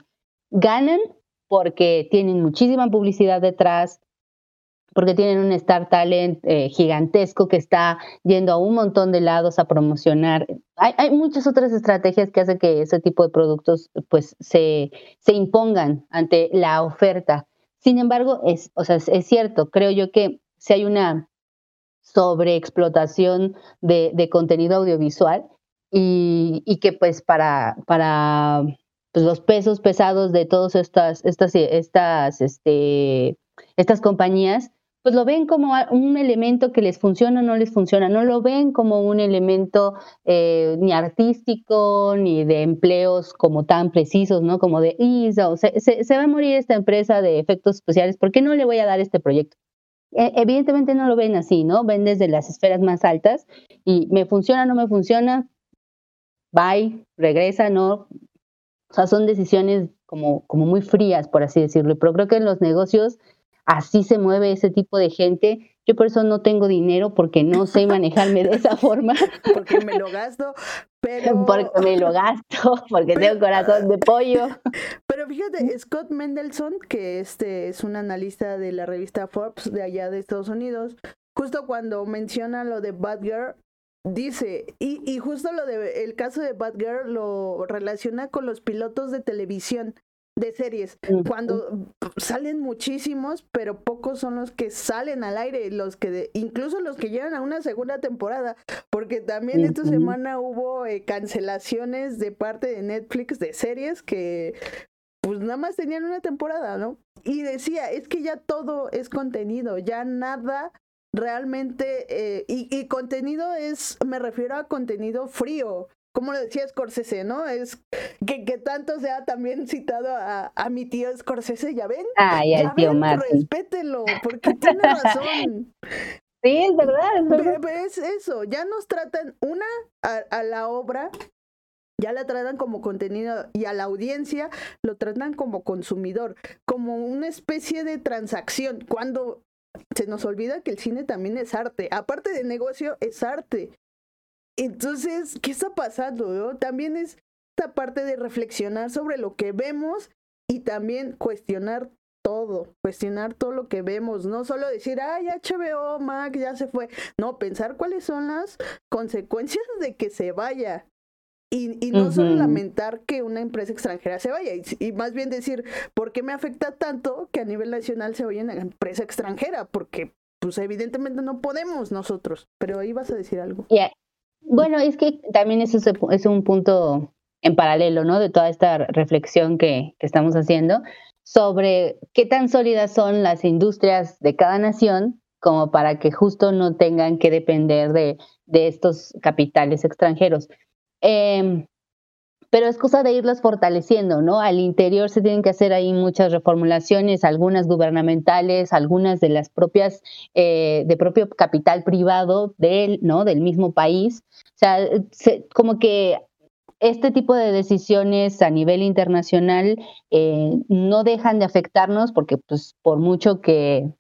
Ganan porque tienen muchísima publicidad detrás, porque tienen un Star Talent eh, gigantesco que está yendo a un montón de lados a promocionar. Hay, hay, muchas otras estrategias que hacen que ese tipo de productos pues, se, se impongan ante la oferta. Sin embargo, es, o sea, es, cierto, creo yo que si hay una sobreexplotación de, de contenido audiovisual y, y, que pues para, para pues, los pesos pesados de todas estas, estas, estas, este, estas compañías, pues lo ven como un elemento que les funciona o no les funciona, no lo ven como un elemento eh, ni artístico ni de empleos como tan precisos, ¿no? Como de, ISO, se, se, va a morir esta empresa de efectos especiales, ¿por qué no le voy a dar este proyecto? E, evidentemente no lo ven así, ¿no? Ven desde las esferas más altas y me funciona, no me funciona, bye, regresa, ¿no? O sea, son decisiones como, como muy frías, por así decirlo, pero creo que en los negocios así se mueve ese tipo de gente. Yo por eso no tengo dinero porque no sé manejarme de esa forma. Porque me lo gasto, pero... Porque me lo gasto, porque tengo corazón de pollo. Pero fíjate, Scott Mendelson, que este es un analista de la revista Forbes de allá de Estados Unidos, justo cuando menciona lo de Bad Girl, dice, y, y justo lo de el caso de Bad Girl lo relaciona con los pilotos de televisión de series, cuando salen muchísimos, pero pocos son los que salen al aire, los que incluso los que llegan a una segunda temporada, porque también esta semana hubo eh, cancelaciones de parte de Netflix de series que pues nada más tenían una temporada, ¿no? Y decía, es que ya todo es contenido, ya nada realmente, eh, y, y contenido es, me refiero a contenido frío, como lo decía Scorsese, ¿no? Es que, que tanto se ha también citado a, a mi tío Scorsese, ¿ya ven? Ah, ya, el tío Martin. Respételo, porque tiene razón. Sí, es verdad, es verdad. Es eso, ya nos tratan una a, a la obra ya la tratan como contenido y a la audiencia lo tratan como consumidor, como una especie de transacción, cuando se nos olvida que el cine también es arte, aparte de negocio, es arte. Entonces, ¿qué está pasando? También es esta parte de reflexionar sobre lo que vemos y también cuestionar todo, cuestionar todo lo que vemos, no solo decir, ay, HBO, Mac, ya se fue, no, pensar cuáles son las consecuencias de que se vaya. Y, y no solo lamentar que una empresa extranjera se vaya, y, más bien decir, ¿por qué me afecta tanto que a nivel nacional se vaya una empresa extranjera? Porque, pues evidentemente no podemos nosotros, pero ahí vas a decir algo. Bueno, es que también eso es un punto en paralelo, ¿no? De toda esta reflexión que, estamos haciendo. sobre qué tan sólidas son las industrias de cada nación como para que justo no tengan que depender de, estos capitales extranjeros. Em, pero es cosa de irlas fortaleciendo, ¿no? Al interior se tienen que hacer ahí muchas reformulaciones, algunas gubernamentales, algunas de las propias, eh, de propio capital privado del, ¿no? Del mismo país. O sea, como que este tipo de decisiones a nivel internacional eh, no dejan de afectarnos porque pues por mucho que,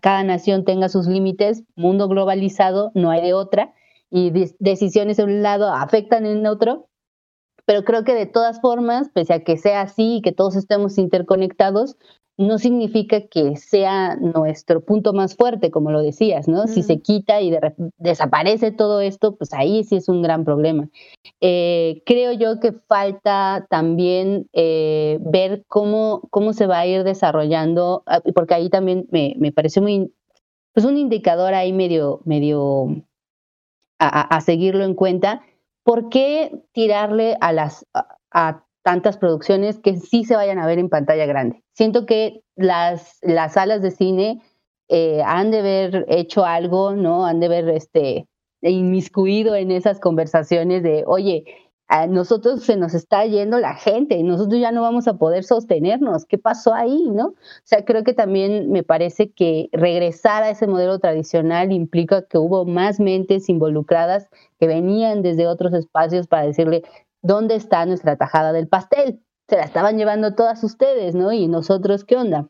cada, nación tenga sus límites, mundo globalizado no hay de otra y decisiones de un lado afectan en otro, pero creo que de todas formas, pese a que sea así y que todos estemos interconectados, no significa que sea nuestro punto más fuerte, como lo decías, ¿no? Si se quita y desaparece todo esto, pues ahí sí es un gran problema. Eh, creo yo que falta también eh, ver cómo, cómo se va a ir desarrollando, ah, porque ahí también me, me pareció muy, pues un indicador ahí medio, medio a, seguirlo en cuenta. ¿Por qué tirarle a las a tantas producciones que sí se vayan a ver en pantalla grande. Siento que las, las salas de cine eh, han de haber hecho algo, ¿no? Han de haber este, inmiscuido en esas conversaciones de, oye, a nosotros se nos está yendo la gente, nosotros ya no vamos a poder sostenernos, ¿qué pasó ahí, no? O sea, creo que también me parece que regresar a ese modelo tradicional implica que hubo más mentes involucradas que venían desde otros espacios para decirle, ¿dónde está nuestra tajada del pastel? Se la estaban llevando todas ustedes, ¿no? Y nosotros, ¿qué onda?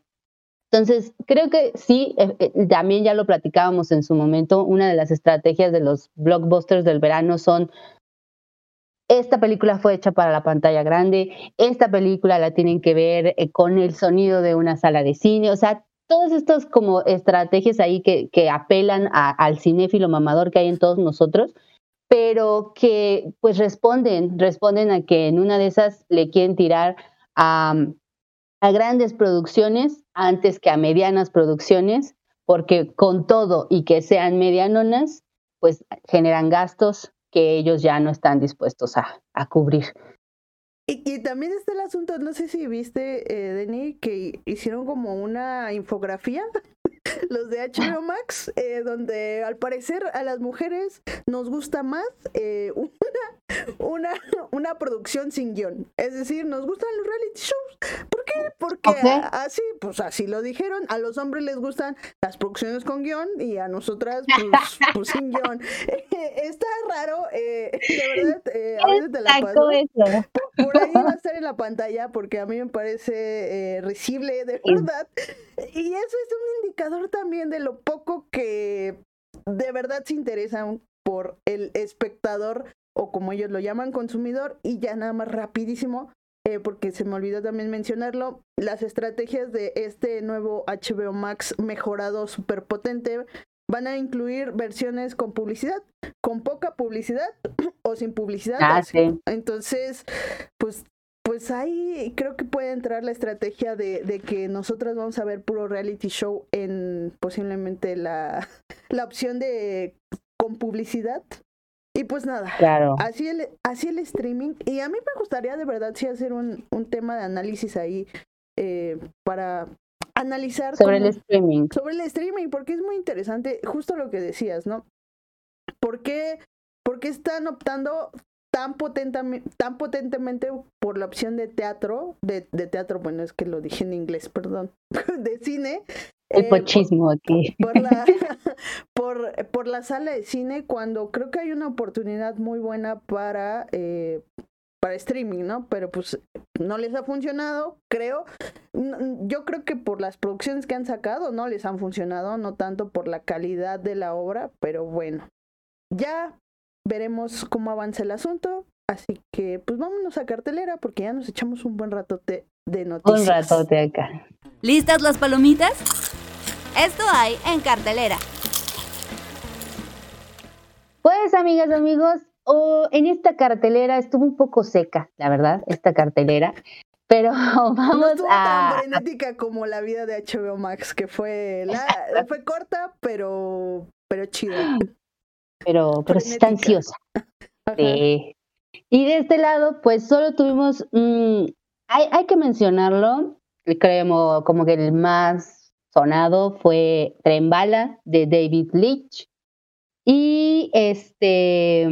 Entonces, creo que sí, eh, eh, también ya lo platicábamos en su momento, una de las estrategias de los blockbusters del verano son, esta película fue hecha para la pantalla grande, esta película la tienen que ver eh, con el sonido de una sala de cine, o sea, todas estas como estrategias ahí que, apelan al cinéfilo mamador que hay en todos nosotros, pero que pues responden, responden a que en una de esas le quieren tirar a, a grandes producciones antes que a medianas producciones, porque con todo y que sean medianonas, pues generan gastos que ellos ya no están dispuestos a, a cubrir. Y, y, también está el asunto, no sé si viste, eh, Denny, que hicieron como una infografía los de HBO Max, eh, donde al parecer a las mujeres nos gusta más eh, una, una, una producción sin guion. Es decir, nos gustan los reality shows. Porque así, pues así lo dijeron. A los hombres les gustan las producciones con guion y a nosotras, pues, pues sin guion. está raro, de verdad, a veces te la paso. Por, ahí va a estar en la pantalla porque a mí me parece risible, de verdad. Y eso es un indicador también de lo poco que de verdad se interesan por el espectador o como ellos lo llaman consumidor y ya nada más rapidísimo eh, porque se me olvidó también mencionarlo las estrategias de este nuevo HBO Max mejorado super potente van a incluir versiones con publicidad, con poca publicidad o sin publicidad. Ah, Entonces, pues pues ahí creo que puede entrar la estrategia de, de, que nosotras vamos a ver puro reality show en posiblemente la, la opción de con publicidad. Y pues nada, claro. así, el, así el streaming. Y a mí me gustaría de verdad sí hacer un, un tema de análisis ahí eh, para analizar. Sobre el streaming. Sobre el streaming, porque es muy interesante, justo lo que decías, ¿no? ¿Por qué, por qué están optando tan, tan potentemente por la opción de teatro, de, teatro, bueno, es que lo dije en inglés, perdón, de cine. El eh, pochismo aquí. Por la, por, la sala de cine, cuando creo que hay una oportunidad muy buena para, eh, para streaming, ¿no? Pero pues no les ha funcionado, creo. Yo creo que por las producciones que han sacado no les han funcionado, no tanto por la calidad de la obra, pero bueno. Ya veremos cómo avanza el asunto. Así que, pues vámonos a cartelera porque ya nos echamos un buen ratote de noticias. Un ratote acá. ¿Listas las palomitas? Esto hay en cartelera. Pues, amigas, amigos, en esta cartelera estuvo un poco seca, la verdad, esta cartelera. Pero vamos no a. tan frenética como la vida de HBO Max, que fue la, fue corta, pero, pero chida pero, pero sí está ansiosa. Y de este lado, pues solo tuvimos, hay, hay que mencionarlo, creo como que el más sonado fue Tren Bala de David Leitch. Y este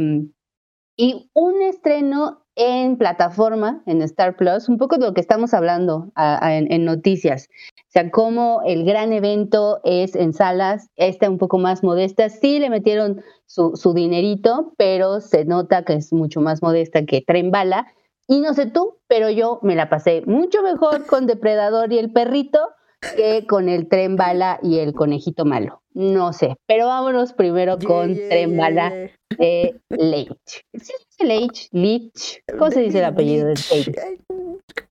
y un estreno en plataforma, en Star Plus, un poco de lo que estamos hablando en, noticias. O sea, cómo el gran evento es en salas, esta un poco más modesta. Sí le metieron su, su dinerito, pero se nota que es mucho más modesta que Tren Bala. Y no sé tú, pero yo me la pasé mucho mejor con Depredador y el perrito que con el tren bala y el conejito malo. No sé, pero vámonos primero con tren bala de Leitch. ¿Sí dice Leitch? Leitch. ¿Cómo se dice el apellido de David?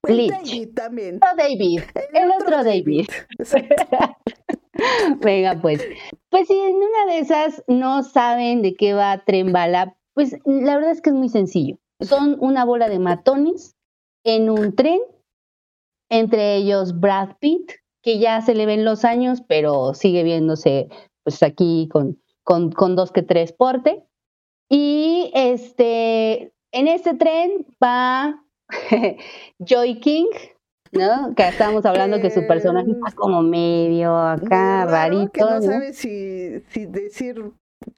Leitch. también. No David, el, otro, David. Venga, pues. Pues si en una de esas no saben de qué va tren bala, pues la verdad es que es muy sencillo. Son una bola de matones en un tren, entre ellos Brad Pitt, que ya se le ven los años, pero sigue viéndose pues aquí con, con, dos que tres porte. Y este, en este tren va Joy King, ¿no? Que estábamos hablando que su personaje está como medio acá, rarito. Que no, sabe si, si decir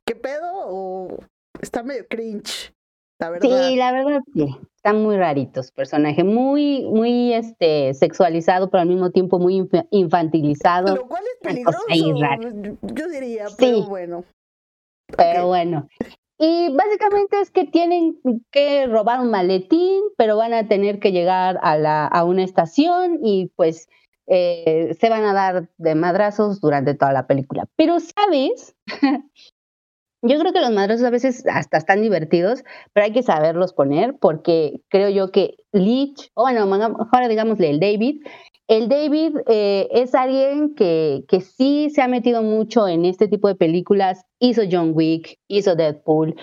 qué pedo o está medio cringe. La verdad. Sí, la verdad sí están muy raritos, personaje muy, muy este, sexualizado, pero al mismo tiempo muy infantilizado. Lo cual es peligroso, yo diría, pero bueno. Pero bueno. Y básicamente es que tienen que robar un maletín, pero van a tener que llegar a, la, a una estación y pues eh, se van a dar de madrazos durante toda la película. Pero, ¿sabes? Yo creo que los madrazos a veces hasta están divertidos, pero hay que saberlos poner porque creo yo que Leach, o bueno, ahora digámosle el David, el David eh, es alguien que, que sí se ha metido mucho en este tipo de películas, hizo John Wick, hizo Deadpool,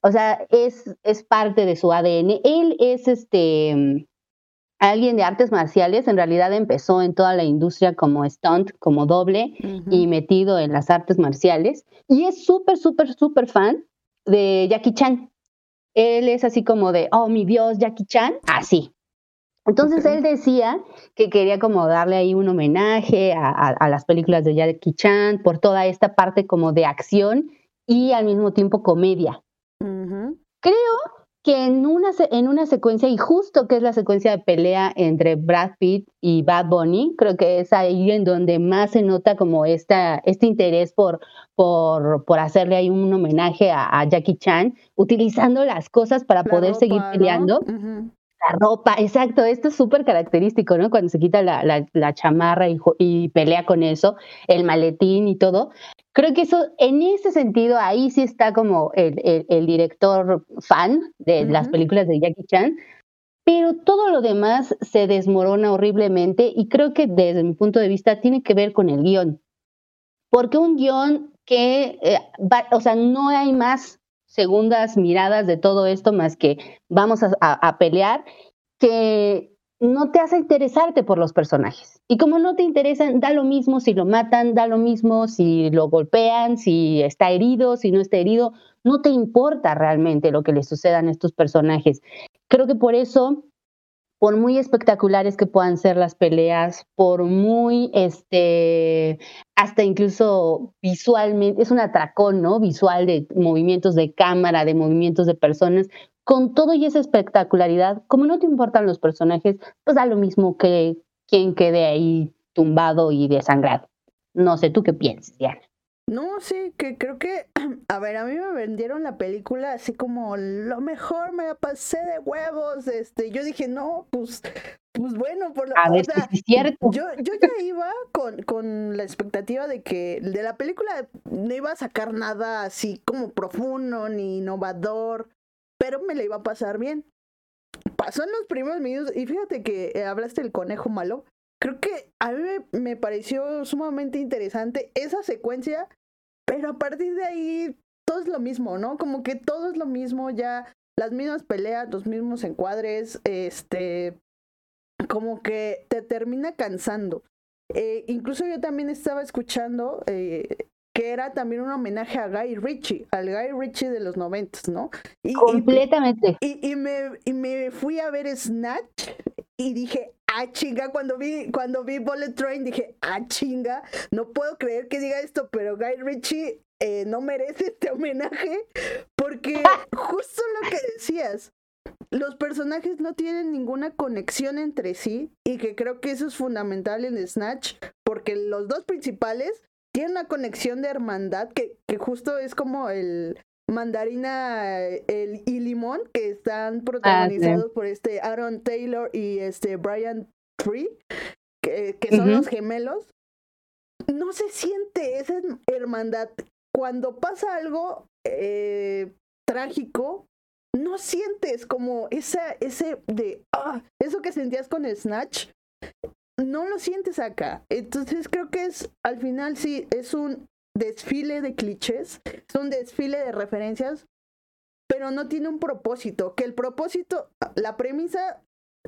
o sea, es, es parte de su ADN. Él es este alguien de artes marciales, en realidad empezó en toda la industria como stunt, como doble y metido en las artes marciales. Y es súper, súper, súper fan de Jackie Chan. Él es así como de, oh, mi Dios, Jackie Chan, así. Entonces él decía que quería como darle ahí un homenaje a, las películas de Jackie Chan por toda esta parte como de acción y al mismo tiempo comedia. Creo que en una, en una secuencia, y justo que es la secuencia de pelea entre Brad Pitt y Bad Bunny, creo que es ahí en donde más se nota como esta, este interés por, por, por hacerle ahí un homenaje a, Jackie Chan, utilizando las cosas para poder seguir peleando. La ropa, exacto, esto es súper característico, ¿no? Cuando se quita la, la, chamarra y, y, pelea con eso, el maletín y todo. Creo que eso, en ese sentido, ahí sí está como el, el, director fan de las películas de Jackie Chan, pero todo lo demás se desmorona horriblemente y creo que desde mi punto de vista tiene que ver con el guion. Porque un guion que, eh, o sea, no hay más segundas miradas de todo esto más que vamos a, pelear, que no te hace interesarte por los personajes. Y como no te interesan, da lo mismo si lo matan, da lo mismo si lo golpean, si está herido, si no está herido, no te importa realmente lo que le sucedan a estos personajes. Creo que por eso por muy espectaculares que puedan ser las peleas, por muy, este, hasta incluso visualmente, es un atracón, ¿no? Visual de movimientos de cámara, de movimientos de personas, con todo y esa espectacularidad, como no te importan los personajes, pues da lo mismo que quien quede ahí tumbado y desangrado. No sé, ¿tú qué piensas, Diana? No, sí, que creo que, a ver, a mí me vendieron la película así como lo mejor, me la pasé de huevos, este, yo dije, no, pues, pues bueno, por la a ver, es cierto. Yo, yo ya iba con, con la expectativa de que de la película no iba a sacar nada así como profundo ni innovador, pero me la iba a pasar bien. Pasó en los primeros minutos, y fíjate que eh, hablaste del conejo malo creo que a mí me, pareció sumamente interesante esa secuencia, pero a partir de ahí todo es lo mismo, ¿no? Como que todo es lo mismo, ya las mismas peleas, los mismos encuadres, este, como que te termina cansando. Eh, incluso yo también estaba escuchando eh, que era también un homenaje a Guy Ritchie, al Guy Ritchie de los noventas, ¿no? Completamente. Y, y, me, y me fui a ver Snatch y dije, ah, chinga, cuando vi, cuando vi Bullet Train dije, ah, chinga, no puedo creer que diga esto, pero Guy Ritchie eh, no merece este homenaje porque justo lo que decías, los personajes no tienen ninguna conexión entre sí y que creo que eso es fundamental en Snatch porque los dos principales tienen una conexión de hermandad que, que justo es como el mandarina el, y limón que están protagonizados por este Aaron Taylor y este Brian Tree que, que son los gemelos. No se siente esa hermandad. Cuando pasa algo eh, trágico, no sientes como esa, ese de, ah, eso que sentías con Snatch, no lo sientes acá. Entonces creo que es, al final sí, es un desfile de clichés, es un desfile de referencias, pero no tiene un propósito, que el propósito, la premisa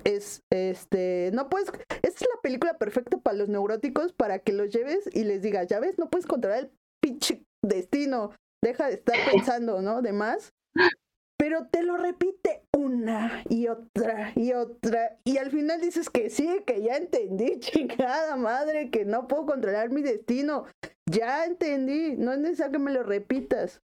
es, este, no puedes, esta es la película perfecta para los neuróticos, para que los lleves y les digas, ya ves, no puedes controlar el pinche destino, deja de estar pensando, ¿no? De más. Pero te lo repite una y otra y otra. Y al final dices que sí, que ya entendí, chingada madre, que no puedo controlar mi destino. Ya entendí, no es necesario que me lo repitas.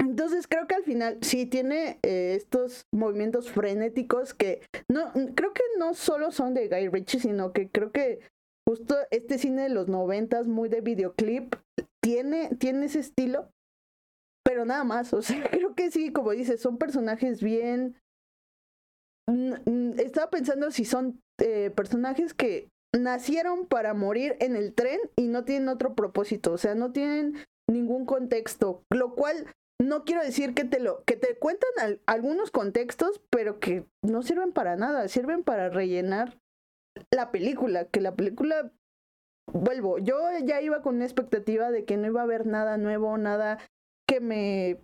Entonces creo que al final sí tiene eh, estos movimientos frenéticos que no creo que no solo son de Guy Ritchie, sino que creo que justo este cine de los noventas muy de videoclip tiene, tiene ese estilo, pero nada más, o sea, creo que sí, como dices, son personajes bien... Estaba pensando si son eh, personajes que nacieron para morir en el tren y no tienen otro propósito, o sea, no tienen ningún contexto, lo cual no quiero decir que te lo que te cuentan algunos contextos, pero que no sirven para nada, sirven para rellenar la película, que la película vuelvo, yo ya iba con una expectativa de que no iba a haber nada nuevo, nada que me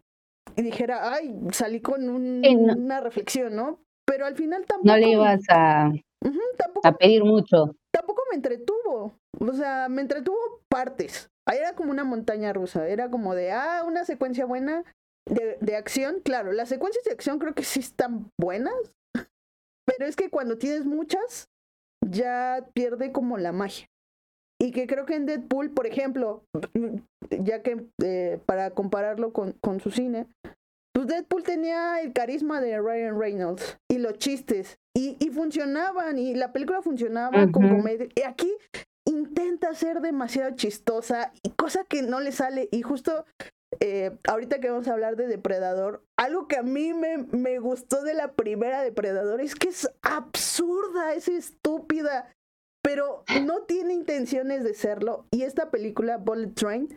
dijera, ay, salí con una reflexión, ¿no? Pero al final tampoco... No le ibas a, a pedir mucho. Tampoco me entretuvo, o sea, me entretuvo partes. Ahí era como una montaña rusa, era como de, ah, una secuencia buena de, de acción. Claro, las secuencias de acción creo que sí están buenas, pero es que cuando tienes muchas, ya pierde como la magia. Y que creo que en Deadpool, por ejemplo, ya que eh, para compararlo con, con su cine, pues Deadpool tenía el carisma de Ryan Reynolds y los chistes y, y funcionaban y la película funcionaba con comedia. Y aquí intenta ser demasiado chistosa y cosa que no le sale. Y justo eh, ahorita que vamos a hablar de Depredador, algo que a mí me, me gustó de la primera Depredador es que es absurda, es estúpida pero no tiene intenciones de serlo. Y esta película, Bullet Train,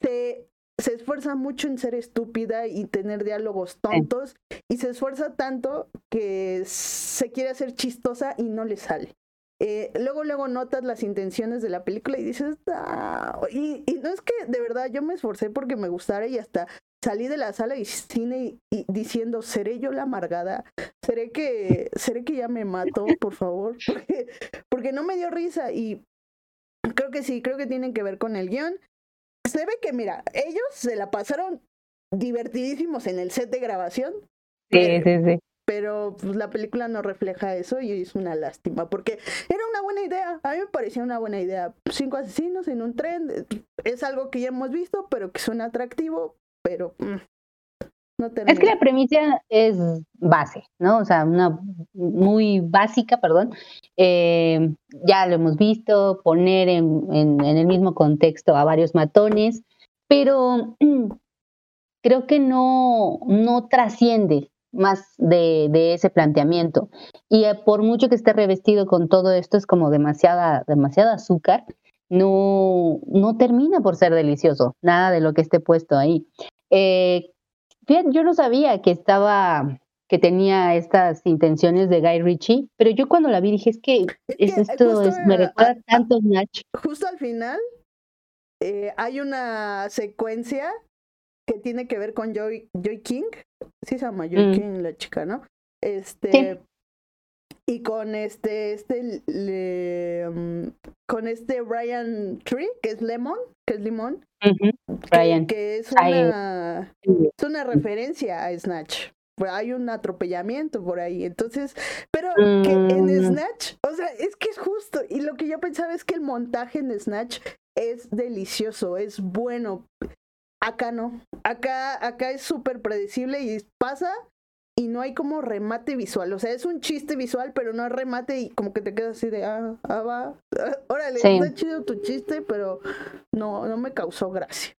se, se esfuerza mucho en ser estúpida y tener diálogos tontos. Y se esfuerza tanto que se quiere hacer chistosa y no le sale. Eh, luego, luego notas las intenciones de la película y dices, ah", y, y, no es que de verdad yo me esforcé porque me gustara y hasta salí de la sala de cine y, diciendo, ¿seré yo la amargada? ¿Seré que, ¿Seré que ya me mato, por favor? Porque, porque no me dio risa y creo que sí, creo que tienen que ver con el guion. Se ve que, mira, ellos se la pasaron divertidísimos en el set de grabación. Sí, sí, sí. Pero pues, la película no refleja eso y es una lástima, porque era una buena idea, a mí me parecía una buena idea. Cinco asesinos en un tren, es algo que ya hemos visto, pero que suena atractivo, pero mm, no Es que la premisa es base, ¿no? O sea, una muy básica, perdón. Eh, ya lo hemos visto, poner en, en, el mismo contexto a varios matones, pero creo que no, no trasciende más de, de, ese planteamiento. Y eh, por mucho que esté revestido con todo esto, es como demasiada, demasiada azúcar, no, no termina por ser delicioso, nada de lo que esté puesto ahí. Eh, yo no sabía que estaba, que tenía estas intenciones de Guy Ritchie, pero yo cuando la vi dije, es que, es esto me recuerda tanto Snatch. Justo al final eh, hay una secuencia que tiene que ver con Joy, Joy King, sí se llama Joy mm. King la chica, ¿no? Este, y con este, este, mm, con este Brian Tree, que es Lemon, que es Limón, Brian. Que, es, una, es una referencia a Snatch. hay un atropellamiento por ahí. Entonces, pero que en Mm. Snatch, o sea, es que es justo. Y lo que yo pensaba es que el montaje en Snatch es delicioso, es bueno. Acá no. Acá, acá es súper predecible y pasa y no hay como remate visual. O sea, es un chiste visual, pero no hay remate y como que te quedas así de, ah, ah, va. ah, órale, Sí. está chido tu chiste, pero no, no me causó gracia.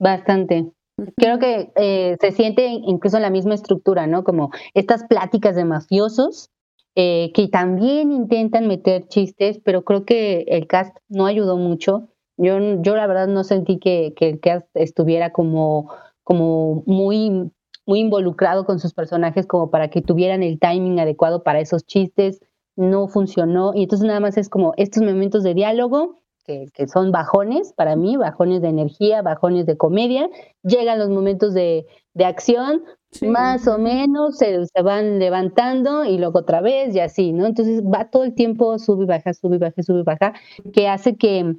Bastante. Creo que eh, se siente incluso en la misma estructura, ¿no? Como estas pláticas de mafiosos eh, que también intentan meter chistes, pero creo que el cast no ayudó mucho. Yo, yo la verdad no sentí que, que el cast estuviera como, como muy, muy involucrado con sus personajes como para que tuvieran el timing adecuado para esos chistes. No funcionó. Y entonces nada más es como estos momentos de diálogo que, que son bajones para mí, bajones de energía, bajones de comedia. Llegan los momentos de, de acción, Sí. más o menos se, se van levantando y luego otra vez y así, ¿no? Entonces va todo el tiempo sube y baja, sube y baja, sube y baja, que hace que,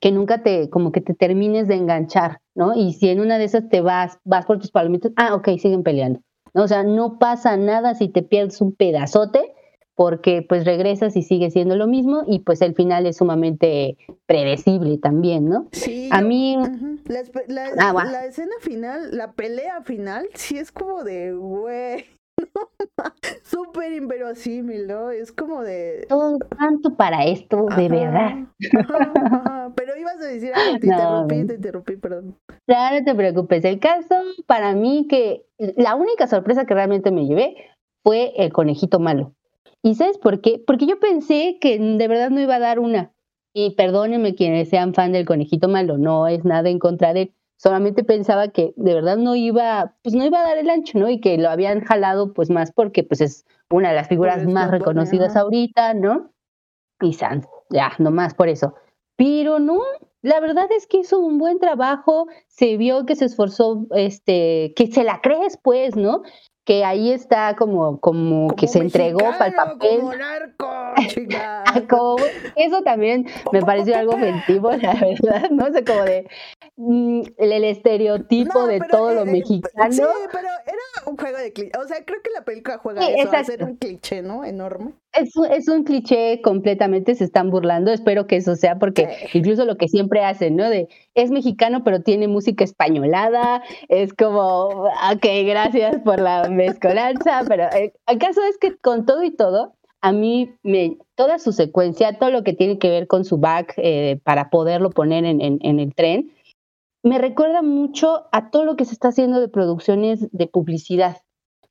que nunca te, como que te termines de enganchar, ¿no? Y si en una de esas te vas, vas por tus palomitas, ah, ok, siguen peleando. ¿no? O sea, no pasa nada si te pierdes un pedazote, porque pues regresas y sigue siendo lo mismo y pues el final es sumamente predecible también, ¿no? Sí, A mí. La, Ah, la escena final, la pelea final, sí es como de, güey, súper inverosímil, ¿no? Es como de... todo tanto para esto, de verdad. ajá, ajá. Pero ibas a decir te No, interrumpí, te interrumpí, perdón. Ya no te preocupes. El caso, para mí, que la única sorpresa que realmente me llevé fue el conejito malo. ¿Y sabes por qué? Porque yo pensé que de verdad no iba a dar una. Y perdónenme quienes sean fan del conejito malo, no es nada en contra de él. Solamente pensaba que de verdad no iba, pues no iba a dar el ancho, ¿no? Y que lo habían jalado pues más porque pues es una de las figuras más reconocidas ahorita, ¿no? Y Sans, ya, nomás por eso. Pero no, la verdad es que hizo un buen trabajo, se vio que se esforzó, este, que se la crees, pues, ¿no? Que ahí está como, como, que se entregó para el papel. Como narco, chica. Como- eso también me pareció algo ofensivo, la verdad, ¿no? O sea, como de mm, el, estereotipo No, de todo lo eh, eh, mexicano. Sí, pero era un juego de cliché. O sea, creo que la película juega Sí, eso, a hacer exacto. un cliché, ¿no? Enorme. Es, un- es un cliché completamente, se están burlando, espero que eso sea, porque Sí. incluso lo que siempre hacen, ¿no? De, es mexicano, pero tiene música españolada, es como, ok, gracias por la mezcolanza, pero eh, el caso es que con todo y todo, a mí, me, toda su secuencia, todo lo que tiene que ver con su back eh, para poderlo poner en, en- en el tren, me recuerda mucho a todo lo que se está haciendo de producciones de publicidad,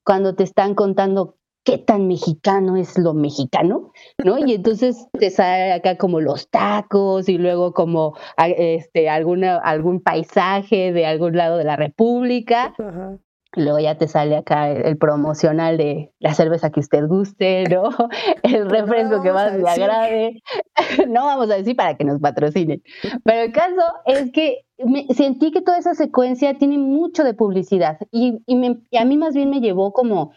cuando te están contando qué tan mexicano es lo mexicano, ¿no? Y entonces te sale acá como los tacos y luego como este, alguna, algún paisaje de algún lado de la República. Ajá. Y luego ya te sale acá el, el promocional de la cerveza que usted guste, ¿no? El refresco que vamos más le agrade. No vamos a decir para que nos patrocinen. Pero el caso es que me, sentí que toda esa secuencia tiene mucho de publicidad y, y me- y a mí más bien me llevó como,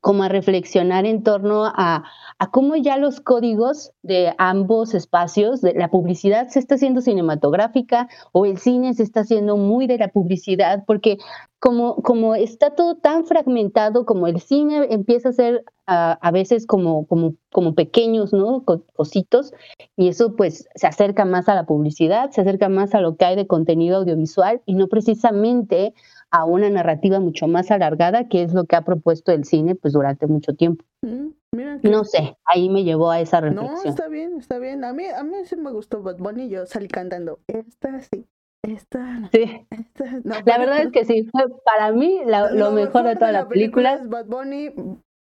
como a reflexionar en torno a, a cómo ya los códigos de ambos espacios, de la publicidad se está haciendo cinematográfica o el cine se está haciendo muy de la publicidad, porque como, como está todo tan fragmentado, como el cine empieza a ser a, a veces como, como, como pequeños, ¿no? Co- cositos, y eso pues se acerca más a la publicidad, se acerca más a lo que hay de contenido audiovisual y no precisamente a una narrativa mucho más alargada, que es lo que ha propuesto el cine pues durante mucho tiempo. Mm, Mira que- No sé, ahí me llevó a esa No, reflexión. está bien, está bien. A mí, a mí sí me gustó Bad Bunny. Yo salí cantando. Esta sí, esta no, Sí, esta no. la pero- verdad es que sí, fue para mí la- lo, mejor de toda la película es Bad Bunny.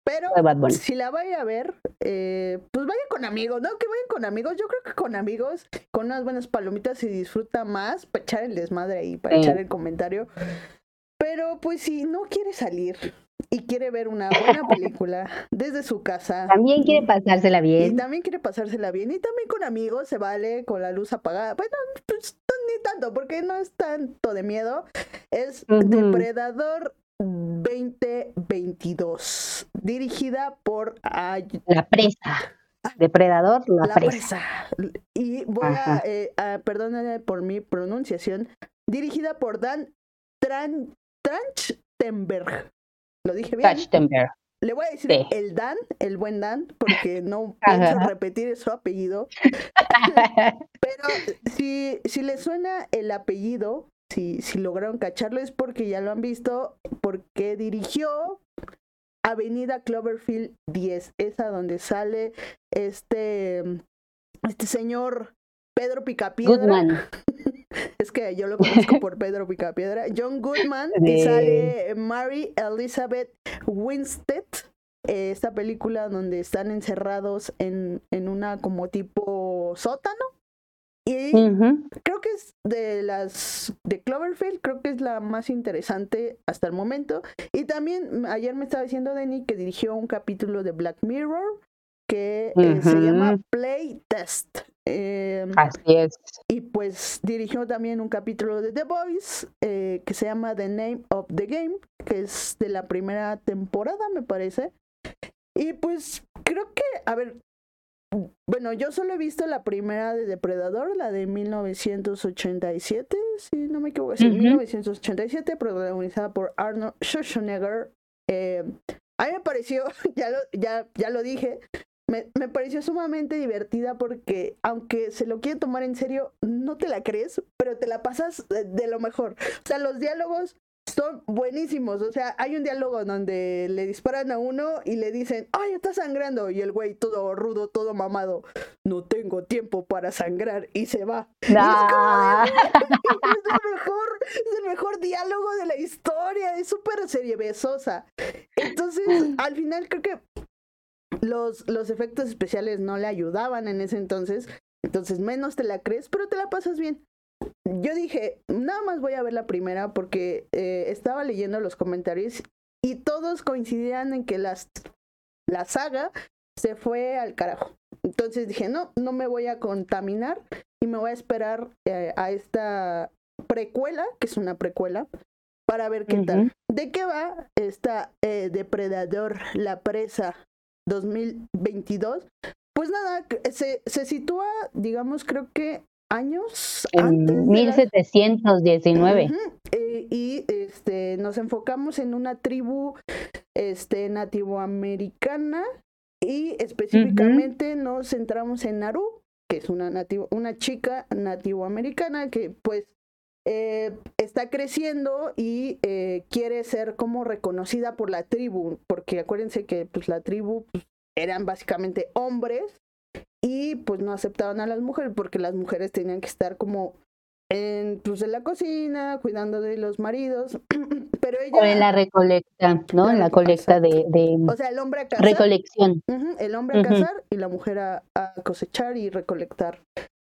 Pero si la vaya a ver, eh, pues vaya con amigos, ¿no? Que vayan con amigos. Yo creo que con amigos, con unas buenas palomitas se disfruta más para echar el desmadre ahí, para Sí. echar el comentario. Pero pues si no quiere salir y quiere ver una buena película desde su casa. También quiere pasársela Y bien. también quiere pasársela bien. Y también con amigos se vale con la luz apagada. Bueno, pues ni tanto, porque no es tanto de miedo. Es Ujú. Depredador 2022. Dirigida por Ay- La presa. Depredador, la, La presa. Presa. Y voy a, eh, a- perdónenme por mi pronunciación. Dirigida por Dan Tran, Trachtenberg. lo dije bien. Le voy a decir Sí. el Dan, el buen Dan, porque no pienso repetir su apellido. Pero si, si le suena el apellido, si, si lograron cacharlo, es porque ya lo han visto, porque dirigió Avenida Cloverfield 10, esa donde sale este, este señor Pedro Picapiedra. Goodman. Es que yo lo conozco por Pedro Picapiedra. John Goodman y Sí. sale Mary Elizabeth Winstead. eh, Esta película donde están encerrados en, en una como tipo sótano. Y creo que es de las de Cloverfield, creo que es la más interesante hasta el momento. Y también ayer me estaba diciendo Denny que dirigió un capítulo de Black Mirror que eh, se llama Play Test. Eh, Así es. y pues dirigió también un capítulo de The Boys eh, que se llama The Name of the Game, que es de la primera temporada, me parece. Y pues creo que, a ver, bueno, yo solo he visto la primera de Depredador, la de 1987, si no me equivoco, sí, Ujú. 1987, protagonizada por Arnold Schwarzenegger. Eh, a mí me pareció, ya lo, ya, ya lo dije, me, me pareció sumamente divertida porque aunque se lo quiere tomar en serio, no te la crees, pero te la pasas de, de lo mejor. O sea, los diálogos son buenísimos. O sea, hay un diálogo donde le disparan a uno y le dicen, ay, está sangrando. Y el güey todo rudo, todo mamado, no tengo tiempo para sangrar y se va. Y es como de, Ah. es el mejor, es el mejor diálogo de la historia, es súper seriebesosa. Entonces, al final creo que los, los efectos especiales no le ayudaban en ese entonces, entonces menos te la crees, pero te la pasas bien. Yo dije, nada más voy a ver la primera porque eh, estaba leyendo los comentarios y todos coincidían en que las, la saga se fue al carajo. Entonces dije, no, no me voy a contaminar y me voy a esperar eh, a esta precuela, que es una precuela, para ver qué tal. ¿De qué va esta eh, Depredador, la presa 2022? Pues nada, se, se sitúa, digamos, creo que años antes En la- 1719. Ujú, eh, y este, nos enfocamos en una tribu este, nativoamericana y específicamente nos centramos en Naru, que es una, nativo, una chica nativoamericana que pues eh, está creciendo y eh, quiere ser como reconocida por la tribu, porque acuérdense que pues la tribu pues, eran básicamente hombres y pues no aceptaban a las mujeres porque las mujeres tenían que estar como en, pues, en la cocina, cuidando de los maridos, pero ella, O en la recolecta, ¿no? En la colecta de, de o sea, el hombre a cazar, recolección. el hombre a cazar y la mujer a, a cosechar y recolectar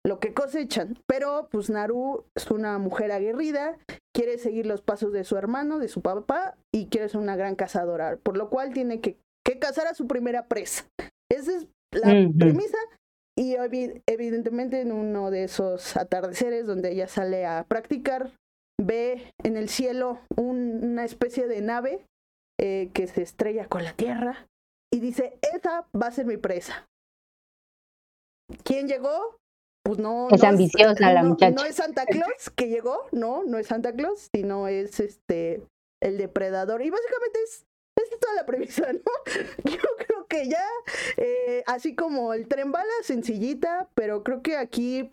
lo que cosechan. Pero pues Naru es una mujer aguerrida, quiere seguir los pasos de su hermano, de su papá y quiere ser una gran cazadora, por lo cual tiene que, que cazar a su primera presa. Esa es la premisa. Y evi- evidentemente en uno de esos atardeceres donde ella sale a practicar, ve en el cielo un- una especie de nave eh, que se estrella con la tierra y dice, esa va a ser mi presa. ¿Quién llegó? Pues no. Es no ambiciosa la no- muchacha. No es Santa Claus que llegó, no, no es Santa Claus, sino es este el depredador. Y básicamente es, es toda la premisa, ¿no? Yo creo que ya, eh, así como el tren bala, sencillita, pero creo que aquí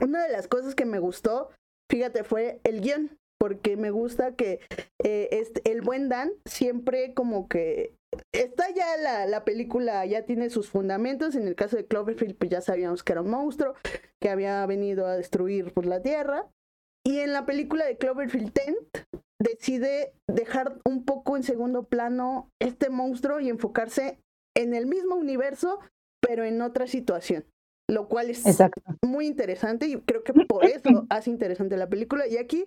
una de las cosas que me gustó, fíjate, fue el guion, porque me gusta que eh, este, el buen Dan siempre como que está ya la, la película, ya tiene sus fundamentos. En el caso de Cloverfield, pues ya sabíamos que era un monstruo que había venido a destruir pues, la Tierra. Y en la película de Cloverfield Tent decide dejar un poco en segundo plano este monstruo y enfocarse en el mismo universo, pero en otra situación. Lo cual es Exacto. muy interesante y creo que por eso hace interesante la película. Y aquí,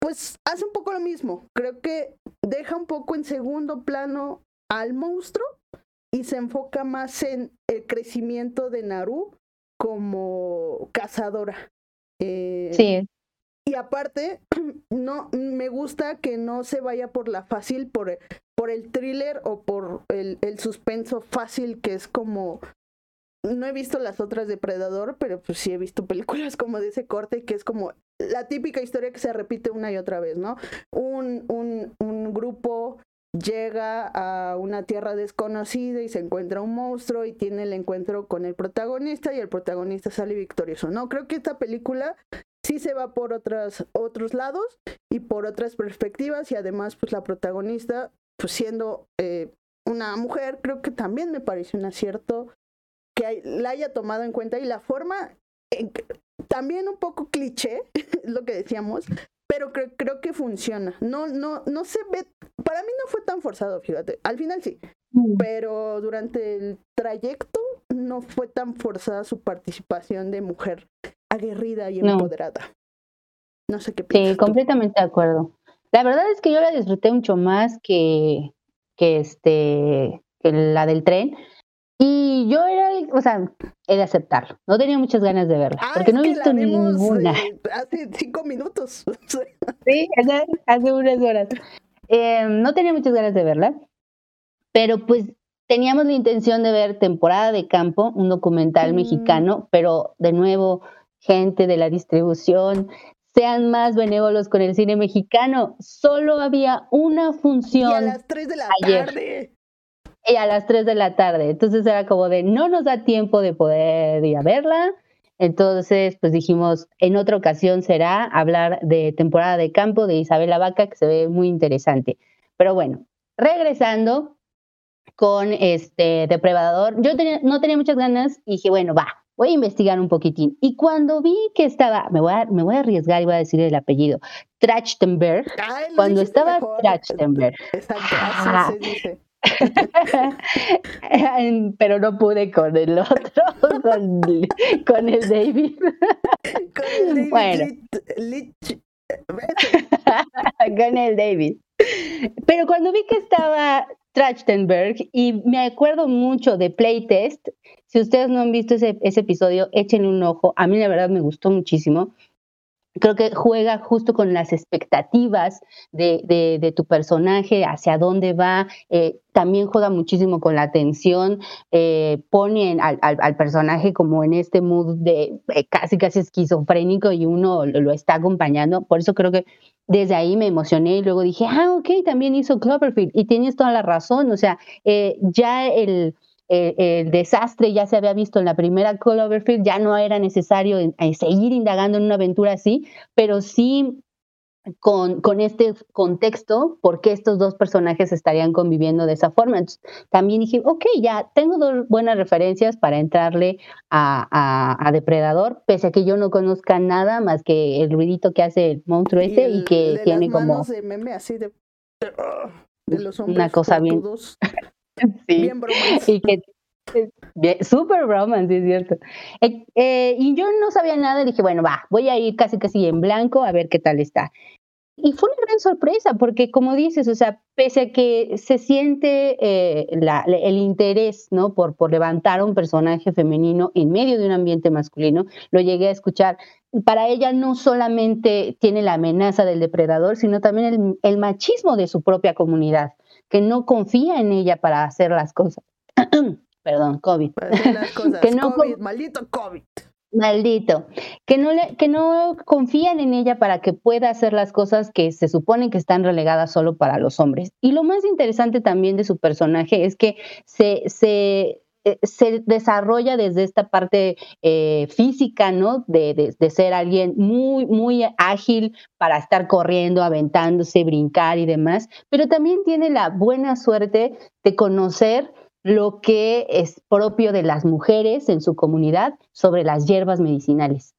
pues, hace un poco lo mismo. Creo que deja un poco en segundo plano al monstruo y se enfoca más en el crecimiento de Naru como cazadora. Eh, Sí, y aparte, no me gusta que no se vaya por la fácil, por, por el thriller o por el, el suspenso fácil, que es como. No he visto las otras de Predador, pero pues sí he visto películas como de ese corte, que es como la típica historia que se repite una y otra vez, ¿no? Un, un, un grupo llega a una tierra desconocida y se encuentra un monstruo y tiene el encuentro con el protagonista y el protagonista sale victorioso. No, creo que esta película sí se va por otras, otros lados y por otras perspectivas y además pues la protagonista pues siendo eh, una mujer creo que también me parece un acierto que la haya tomado en cuenta y la forma también un poco cliché, lo que decíamos, pero creo, creo que funciona. No, no, no se ve, para mí no fue tan forzado, fíjate. Al final sí, mm. pero durante el trayecto no fue tan forzada su participación de mujer aguerrida y empoderada. No sé qué piensas. Sí, completamente de acuerdo. La verdad es que yo la disfruté mucho más que, que este que la del tren, y yo era, o sea, he de aceptarlo. No tenía muchas ganas de verla, ah, porque no he visto ninguna. hace cinco minutos. sí, hace, unas horas. Em, no tenía muchas ganas de verla, pero pues teníamos la intención de ver Temporada de Campo, un documental mm. mexicano, pero de nuevo, gente de la distribución, sean más benévolos con el cine mexicano. Solo había una función. Y a las 3 de la tarde y a las 3 de la tarde. Entonces era como de no nos da tiempo de poder ir a verla. Entonces, pues dijimos, en otra ocasión será hablar de temporada de campo de Isabela Vaca, que se ve muy interesante. Pero bueno, regresando con este Depredador, yo no tenía muchas ganas y dije, bueno, va, voy a investigar un poquitín. Y cuando vi que estaba, me voy a, me voy a arriesgar y voy a decir el apellido, Trachtenberg, cuando estaba Trachtenberg. Exacto, así se dice. Pero no pude con el otro, con, el David. Con el David. Bueno. con el David. Pero cuando vi que estaba Trachtenberg y me acuerdo mucho de Playtest, si ustedes no han visto ese, ese episodio, échenle un ojo. A mí la verdad me gustó muchísimo creo que juega justo con las expectativas de, de, tu personaje, hacia dónde va, eh, también juega muchísimo con la atención, eh, pone al, al, personaje como en este mood de eh, casi casi esquizofrénico y uno lo, está acompañando, por eso creo que desde ahí me emocioné y luego dije, ah, ok, también hizo Cloverfield y tienes toda la razón, o sea, ya el el desastre ya se había visto en la primera Cloverfield, ya no era necesario seguir indagando en una aventura así, pero sí con, con, este contexto, por qué estos dos personajes estarían conviviendo de esa forma. también dije, ok, ya tengo dos buenas referencias para entrarle a, a, Depredador, pese a que yo no conozca nada más que el ruidito que hace el monstruo ese y, que tiene como... De meme así de, de los hombres una cosa bien Sí. Bien bromance. Y que, super bromance, es cierto. Eh, eh, y yo no sabía nada y dije, bueno, va, voy a ir casi casi en blanco a ver qué tal está. Y fue una gran sorpresa, porque como dices, o sea, pese a que se siente eh, el interés, ¿no? Por, por levantar a un personaje femenino en medio de un ambiente masculino, lo llegué a escuchar. Para ella no solamente tiene la amenaza del depredador, sino también el, el machismo de su propia comunidad que no confía en ella para hacer las cosas. Perdón, COVID. que no COVID, maldito COVID. Maldito. Que no, le, que no confían en ella para que pueda hacer las cosas que se supone que están relegadas solo para los hombres. Y lo más interesante también de su personaje es que se, se eh, se desarrolla desde esta parte eh, física, ¿no? De, de, ser alguien muy, muy ágil para estar corriendo, aventándose, brincar y demás, pero también tiene la buena suerte de conocer lo que es propio de las mujeres en su comunidad sobre las hierbas medicinales.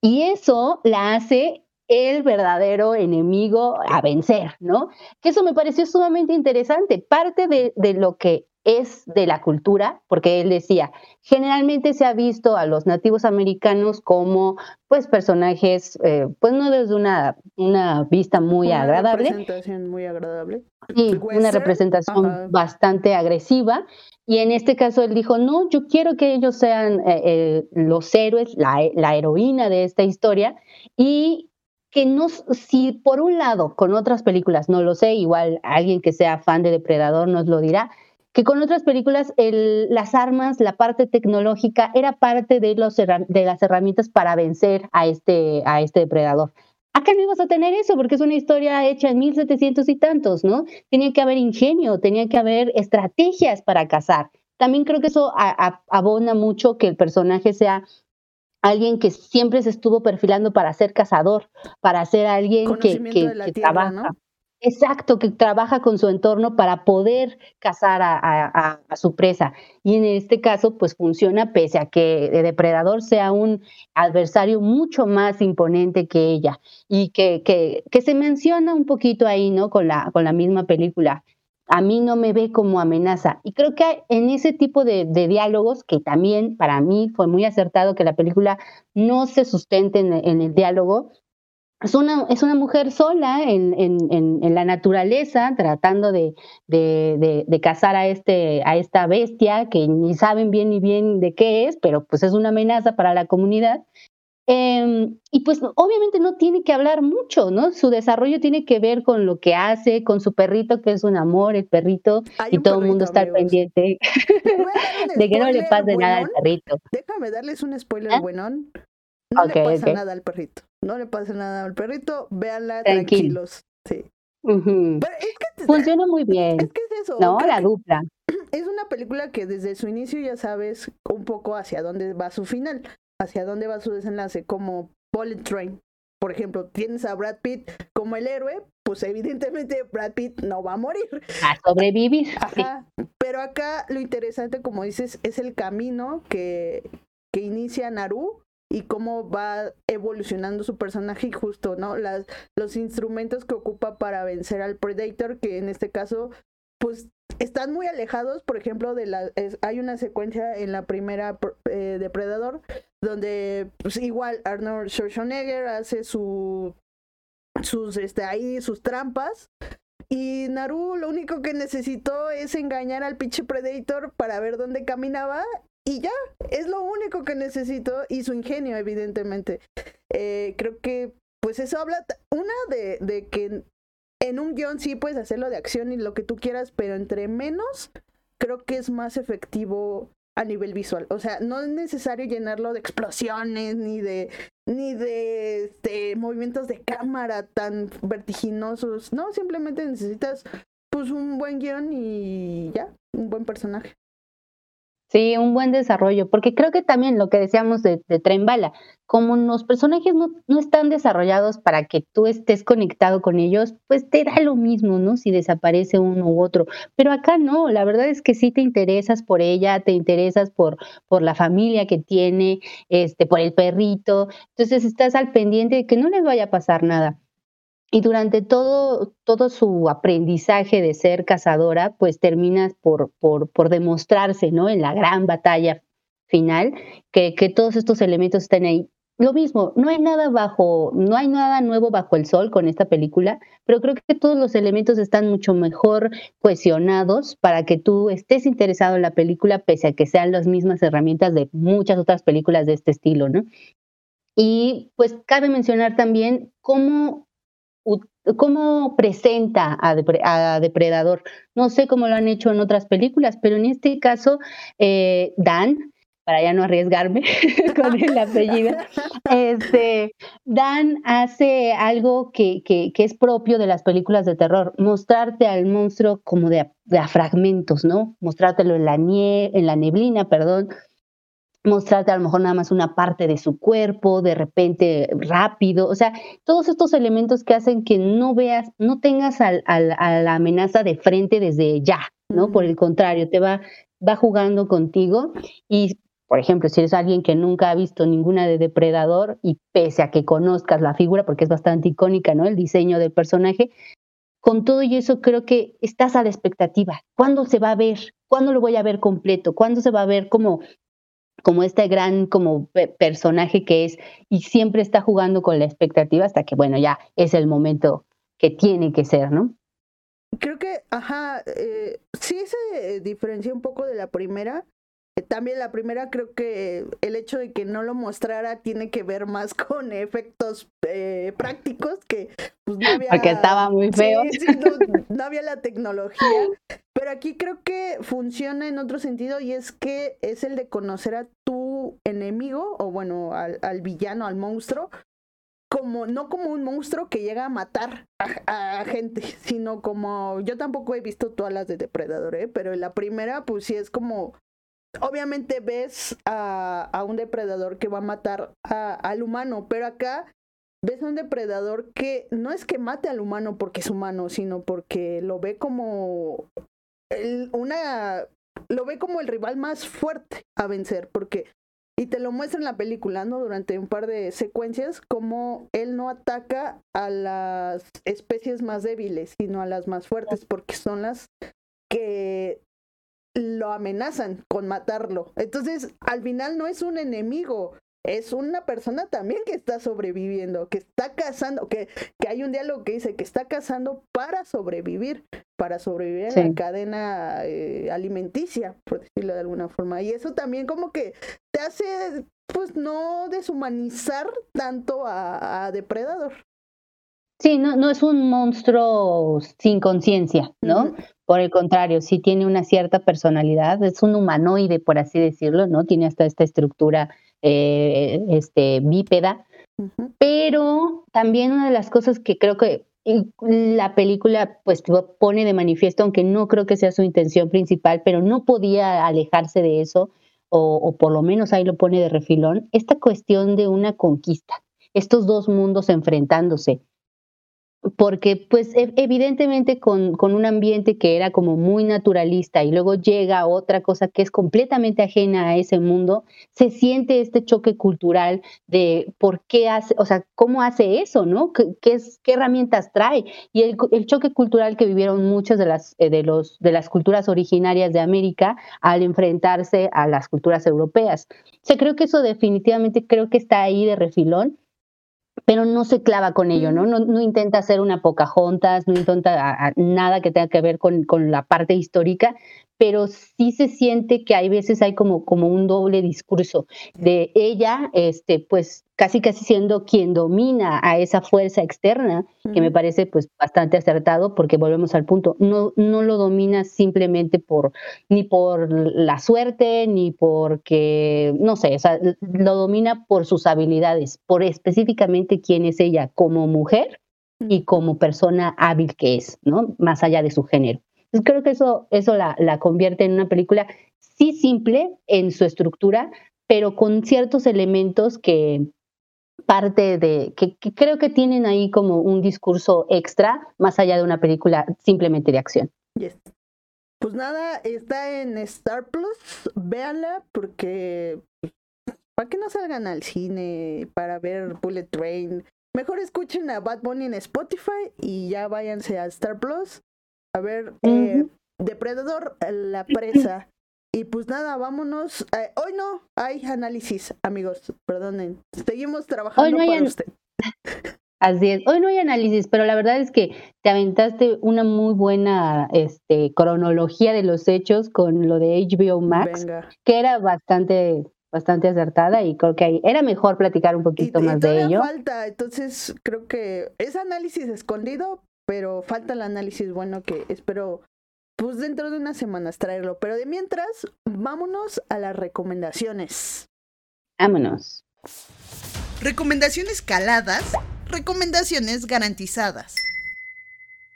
Y eso la hace el verdadero enemigo a vencer, ¿no? Que eso me pareció sumamente interesante. Parte de, de lo que es de la cultura, porque él decía, generalmente se ha visto a los nativos americanos como pues personajes, eh, pues no desde una, una vista muy agradable. Una representación muy agradable. Sí, una representación bastante agresiva. Y en este caso él dijo, no, yo quiero que ellos sean eh, eh, los héroes, la, la heroína de esta historia. Y que no, si por un lado con otras películas, no lo sé, igual alguien que sea fan de Depredador nos lo dirá, que con otras películas las armas, la parte tecnológica era parte de, los, de las herramientas para vencer a este, a este depredador. Acá no ibas a tener eso porque es una historia hecha en 1700 y tantos, ¿no? Tenía que haber ingenio, tenía que haber estrategias para cazar. También creo que eso abona mucho que el personaje sea alguien que siempre se estuvo perfilando para ser cazador, para ser alguien que, que, trabaja. Exacto, que trabaja con su entorno para poder cazar a, su presa. Y en este caso, pues funciona pese a que el depredador sea un adversario mucho más imponente que ella. Y que, que, se menciona un poquito ahí, ¿no? Con la, con la misma película a mí no me ve como amenaza. Y creo que en ese tipo de, diálogos, que también para mí fue muy acertado que la película no se sustente en, el diálogo, es una, es una mujer sola en, en, la naturaleza, tratando de, de, de, cazar a, este, a esta bestia que ni saben bien ni bien de qué es, pero pues es una amenaza para la comunidad. Em, y pues obviamente no tiene que hablar mucho, ¿no? Su desarrollo tiene que ver con lo que hace, con su perrito, que es un amor, el perrito, y todo el mundo está al pendiente de que no le pase nada al perrito. Déjame darles un spoiler, ¿Ah? buenón. No le pasa nada al perrito. No le pasa nada al perrito. Véanla tranquilos. Sí. Funciona muy bien. Es que es eso. No, la dupla. Es una película que desde su inicio ya sabes un poco hacia dónde va su final hacia dónde va su desenlace, como Bullet Train. Por ejemplo, tienes a Brad Pitt como el héroe, pues evidentemente Brad Pitt no va a morir. A sobrevivir. Ajá. Pero acá lo interesante, como dices, es el camino que, que inicia Naru y cómo va evolucionando su personaje y justo, ¿no? Las, los instrumentos que ocupa para vencer al Predator, que en este caso, pues están muy alejados, por ejemplo, de la hay una secuencia en la primera eh, Depredador donde pues igual Arnold Schwarzenegger hace su sus este ahí sus trampas y Naru lo único que necesitó es engañar al pinche Predator para ver dónde caminaba y ya, es lo único que necesito y su ingenio evidentemente. Eh, creo que pues eso habla una de, de que en un guion sí puedes hacerlo de acción y lo que tú quieras, pero entre menos, creo que es más efectivo a nivel visual. O sea, no es necesario llenarlo de explosiones ni de ni de este, movimientos de cámara tan vertiginosos. No, simplemente necesitas pues un buen guion y ya, un buen personaje. Sí, un buen desarrollo, porque creo que también lo que decíamos de, de Tren Bala, como los personajes no, no, están desarrollados para que tú estés conectado con ellos, pues te da lo mismo, ¿no? Si desaparece uno u otro. Pero acá no, la verdad es que sí te interesas por ella, te interesas por, por la familia que tiene, este, por el perrito, entonces estás al pendiente de que no les vaya a pasar nada. Y durante todo, todo su aprendizaje de ser cazadora, pues terminas por, por, por demostrarse, ¿no? En la gran batalla final, que, que todos estos elementos están ahí. Lo mismo, no hay nada bajo, no hay nada nuevo bajo el sol con esta película, pero creo que todos los elementos están mucho mejor cohesionados para que tú estés interesado en la película, pese a que sean las mismas herramientas de muchas otras películas de este estilo, ¿no? Y pues cabe mencionar también cómo cómo presenta a, Depredador. No sé cómo lo han hecho en otras películas, pero en este caso, eh, Dan, para ya no arriesgarme con el apellido, este, Dan hace algo que, que, es propio de las películas de terror, mostrarte al monstruo como de, a fragmentos, ¿no? Mostrártelo en la, en la neblina, perdón, mostrarte a lo mejor nada más una parte de su cuerpo, de repente rápido, o sea, todos estos elementos que hacen que no veas, no tengas a la amenaza de frente desde ya, ¿no? Por el contrario, te va, va jugando contigo y, por ejemplo, si eres alguien que nunca ha visto ninguna de Depredador y pese a que conozcas la figura, porque es bastante icónica, ¿no? El diseño del personaje, con todo y eso creo que estás a la expectativa. ¿Cuándo se va a ver? ¿Cuándo lo voy a ver completo? ¿Cuándo se va a ver como como este gran como personaje que es y siempre está jugando con la expectativa hasta que, bueno, ya es el momento que tiene que ser, ¿no? Creo que, ajá, eh, sí se diferencia un poco de la primera. También la primera creo que el hecho de que no lo mostrara tiene que ver más con efectos eh, prácticos que pues no había... Porque estaba muy feo. no había la tecnología. Pero aquí creo que funciona en otro sentido y es que es el de conocer a tu enemigo o bueno, al, villano, al monstruo, como, no como un monstruo que llega a matar a, gente, sino como, yo tampoco he visto todas las de Depredador, ¿eh? pero en la primera, pues sí es como, obviamente ves a, un depredador que va a matar a, al humano, pero acá ves a un depredador que no es que mate al humano porque es humano, sino porque lo ve como el, una, lo ve como el rival más fuerte a vencer, porque y te lo muestra en la película, ¿no? Durante un par de secuencias, como él no ataca a las especies más débiles, sino a las más fuertes, porque son las que lo amenazan con matarlo. Entonces, al final no es un enemigo, es una persona también que está sobreviviendo, que está cazando, que, que hay un diálogo que dice que está cazando para sobrevivir, para sobrevivir en la cadena eh, alimenticia, por decirlo de alguna forma. Y eso también como que te hace, pues, no deshumanizar tanto a, Depredador. Sí, no, no es un monstruo sin conciencia, ¿no? Por el contrario, sí tiene una cierta personalidad, es un humanoide, por así decirlo, ¿no? Tiene hasta esta estructura eh, este, bípeda. Pero también una de las cosas que creo que la película pues pone de manifiesto, aunque no creo que sea su intención principal, pero no podía alejarse de eso, o, o por lo menos ahí lo pone de refilón, esta cuestión de una conquista, estos dos mundos enfrentándose porque pues e, evidentemente con, con, un ambiente que era como muy naturalista y luego llega otra cosa que es completamente ajena a ese mundo, se siente este choque cultural de por qué hace, o sea, cómo hace eso, ¿no? ¿Qué, qué herramientas trae? Y el, el, choque cultural que vivieron muchas de las, eh, de, los, de las culturas originarias de América al enfrentarse a las culturas europeas. O sea, creo que eso definitivamente creo que está ahí de refilón pero no se clava con ello, ¿no? No, no intenta hacer una Pocahontas, no intenta nada que tenga que ver con, con, la parte histórica, pero sí se siente que hay veces hay como, como un doble discurso de ella, este, pues casi casi siendo quien domina a esa fuerza externa, que me parece pues bastante acertado porque volvemos al punto, no, no lo domina simplemente por, ni por la suerte, ni porque, no sé, o sea, lo domina por sus habilidades, por específicamente quién es ella como mujer y como persona hábil que es, ¿no? Más allá de su género creo que eso, eso la, la convierte en una película sí simple en su estructura, pero con ciertos elementos que parte de, que, creo que tienen ahí como un discurso extra, más allá de una película simplemente de acción. Pues nada, está en Star Plus, véanla porque para que no salgan al cine para ver Bullet Train, mejor escuchen a Bad Bunny en Spotify y ya váyanse a Star Plus a ver, eh, Depredador, la presa. Y pues nada, vámonos. Eh, hoy no hay análisis, amigos, perdonen. Seguimos trabajando para usted. Así es. Hoy no hay análisis, pero la verdad es que te aventaste una muy buena este, cronología de los hechos con lo de HBO Max, que era bastante bastante acertada y creo que ahí era mejor platicar un poquito más de ello. falta, entonces creo que es análisis escondido, pero falta el análisis bueno que espero pues dentro de unas semanas traerlo. Pero de mientras, vámonos a las recomendaciones. Vámonos. Recomendaciones caladas, recomendaciones garantizadas.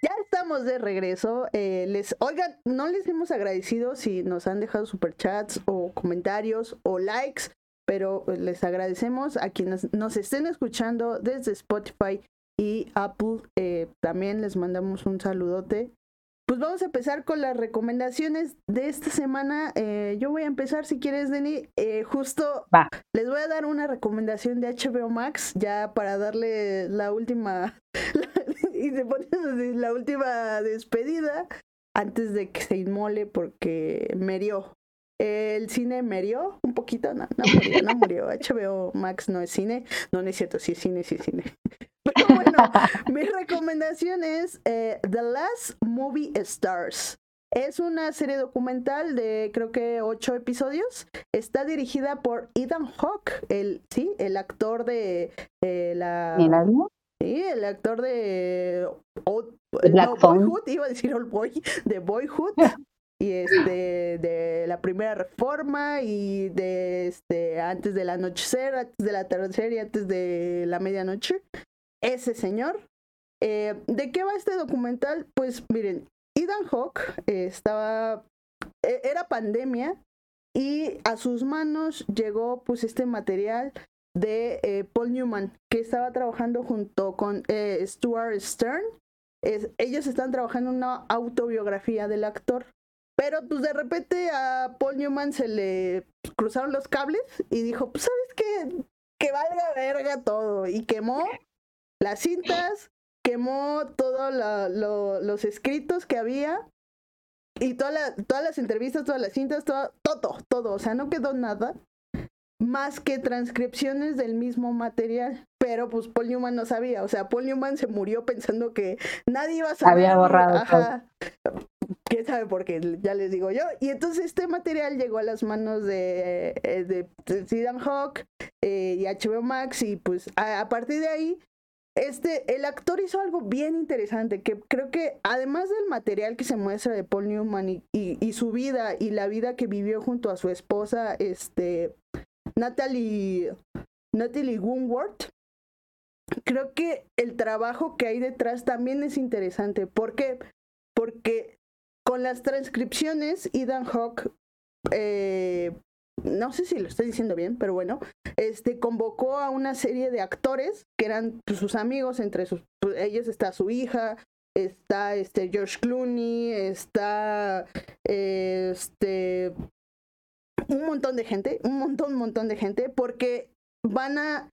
Ya estamos de regreso. Eh, les, oigan, no les hemos agradecido si nos han dejado superchats o comentarios o likes, pero les agradecemos a quienes nos estén escuchando desde Spotify, y Apple. Eh, también les mandamos un saludote. Pues vamos a empezar con las recomendaciones de esta semana. Eh, yo voy a empezar, si quieres, Denny. Eh, justo les voy a dar una recomendación de HBO Max, ya para darle la última, y se pone la última despedida antes de que se inmole porque murió. El cine murió un poquito, no, no murió, no murió. HBO Max no es cine, no, no es cierto, sí es cine, sí es cine. Pero bueno, mi recomendación es eh, The Last Movie Stars. Es una serie documental de creo que ocho episodios. Está dirigida por Ethan Hawke, el, sí, el actor de eh, la... Sí, el actor de... Boyhood, iba a decir Old Boy, de Boyhood. y este de la primera reforma y de este antes del anochecer, antes del atardecer y antes de la medianoche. Ese señor. Eh, ¿De qué va este documental? Pues miren, Ethan Hawke eh, estaba, e, era pandemia y a sus manos llegó pues este material de eh, Paul Newman, que estaba trabajando junto con Stuart Stern. ellos están trabajando en una autobiografía del actor. Pero pues de repente a Paul Newman se le cruzaron los cables y dijo, pues sabes qué, que valga verga todo. Y quemó las cintas, quemó todos los escritos que había y todas las entrevistas, todas las cintas, todo, todo, todo. O sea, no quedó nada más que transcripciones del mismo material. Pero pues Paul Newman no sabía, o sea, Paul Newman se murió pensando que nadie iba a saber. Había borrado. Ajá. ¿Quién sabe por qué? Ya les digo yo. Y entonces este material llegó a las manos de, eh, de, de Hawk eh, y HBO Max y pues a, partir de ahí este, el actor hizo algo bien interesante, que creo que además del material que se muestra de Paul Newman y, y, su vida y la vida que vivió junto a su esposa, este, Natalie, Natalie Woonworth, creo que el trabajo que hay detrás también es interesante. ¿Por qué? Porque con las transcripciones, Ethan Hawke, eh, no sé si lo estoy diciendo bien, pero bueno, este convocó a una serie de actores que eran sus amigos, entre pues, ellos está su hija, está este George Clooney, está este un montón de gente, un montón, un montón de gente, porque van a...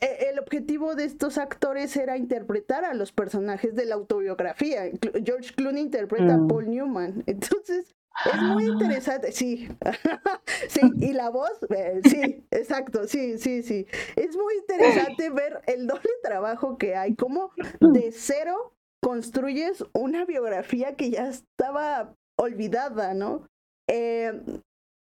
E, el objetivo de estos actores era interpretar a los personajes de la autobiografía. George Clooney interpreta a mm. Paul Newman. Entonces, es muy ah. interesante, sí, sí, y la voz, eh, sí, exacto, sí, sí, sí. Es muy interesante ver el doble trabajo que hay, cómo de cero construyes una biografía que ya estaba olvidada, ¿no? Eh,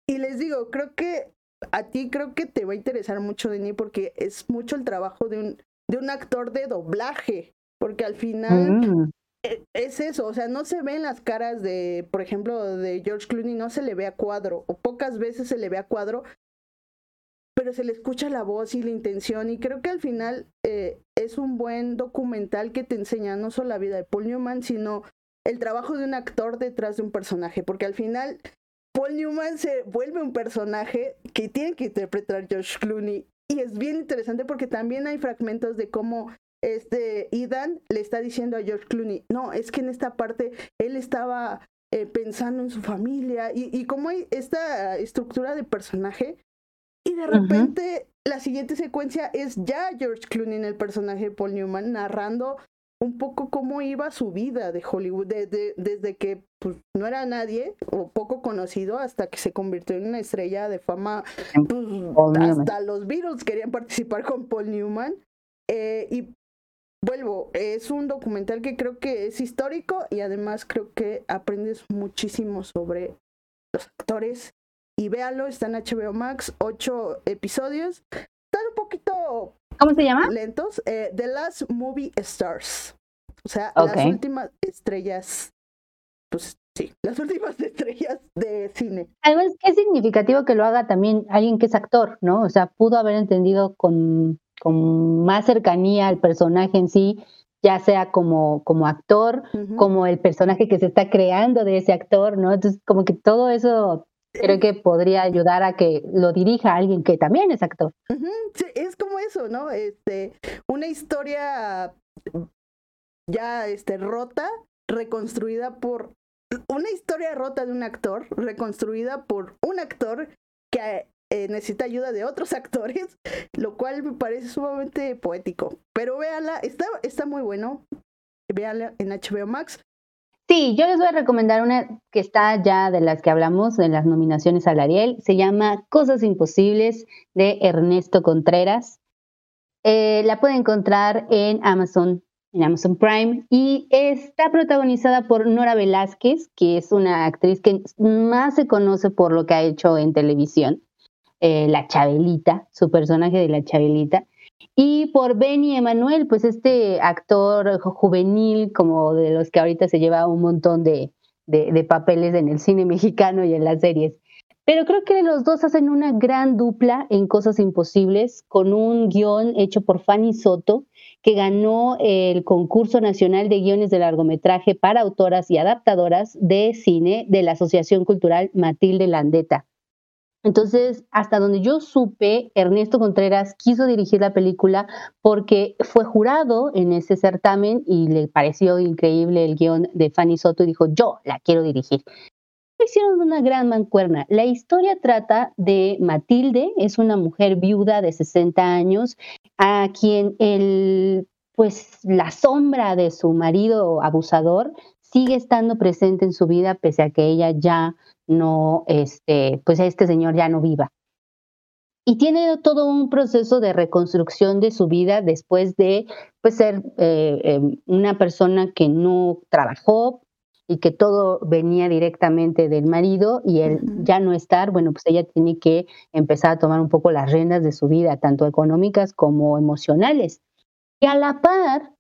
y les digo, creo que a ti creo que te va a interesar mucho, Denis, porque es mucho el trabajo de un, de un actor de doblaje, porque al final mm. e, es eso, o sea, no se ven las caras de, por ejemplo, de George Clooney, no se le ve a cuadro, o pocas veces se le ve a cuadro, pero se le escucha la voz y la intención, y creo que al final eh, es un buen documental que te enseña no solo la vida de Paul Newman, sino el trabajo de un actor detrás de un personaje, porque al final Paul Newman se vuelve un personaje que tiene que interpretar George Clooney. Y es bien interesante porque también hay fragmentos de cómo este Ethan le está diciendo a George Clooney, no, es que en esta parte él estaba eh, pensando en su familia y, y cómo hay esta estructura de personaje. Y de repente la siguiente secuencia es ya George Clooney en el personaje de Paul Newman narrando un poco cómo iba su vida de Hollywood, desde que pues, no era nadie o poco conocido hasta que se convirtió en una estrella de fama. Pues, hasta los Beatles querían participar con Paul Newman. Eh, y vuelvo, es un documental que creo que es histórico y además creo que aprendes muchísimo sobre los actores. Y véalo, está en HBO Max, ocho episodios. Están un poquito ¿Cómo se llama? Lentos. Eh, The Last Movie Stars. O sea, las últimas estrellas. Pues sí, las últimas estrellas de cine. Además, qué significativo que lo haga también alguien que es actor, ¿no? O sea, pudo haber entendido con, con más cercanía al personaje en sí, ya sea como, como actor, como el personaje que se está creando de ese actor, ¿no? Entonces, como que todo eso creo que podría ayudar a que lo dirija alguien que también es actor. sí, es como eso, ¿no? Este, una historia ya este, rota, reconstruida por una historia rota de un actor, reconstruida por un actor que eh, necesita ayuda de otros actores, lo cual me parece sumamente poético. Pero véanla, está, está muy bueno. Véanla en HBO Max. Sí, yo les voy a recomendar una que está ya de las que hablamos en las nominaciones al Ariel. Se llama Cosas Imposibles de Ernesto Contreras. Eh, la pueden encontrar en Amazon, en Amazon Prime y está protagonizada por Nora Velázquez, que es una actriz que más se conoce por lo que ha hecho en televisión, eh, La Chabelita, su personaje de La Chabelita. Y por Benny Emanuel, pues este actor juvenil, como de los que ahorita se lleva un montón de, de, papeles en el cine mexicano y en las series. Pero creo que los dos hacen una gran dupla en Cosas Imposibles, con un guion hecho por Fanny Soto, que ganó el concurso nacional de guiones de largometraje para autoras y adaptadoras de cine de la Asociación Cultural Matilde Landeta. Entonces, hasta donde yo supe, Ernesto Contreras quiso dirigir la película porque fue jurado en ese certamen y le pareció increíble el guion de Fanny Soto y dijo, yo la quiero dirigir. Hicieron una gran mancuerna. La historia trata de Matilde, es una mujer viuda de 60 años a quien el, pues, la sombra de su marido abusador sigue estando presente en su vida pese a que ella ya no, este, pues este señor ya no viva. Y tiene todo un proceso de reconstrucción de su vida después de pues, ser eh, em, una persona que no trabajó y que todo venía directamente del marido y él ya no estar, bueno, pues ella tiene que empezar a tomar un poco las riendas de su vida, tanto económicas como emocionales. Y a la par,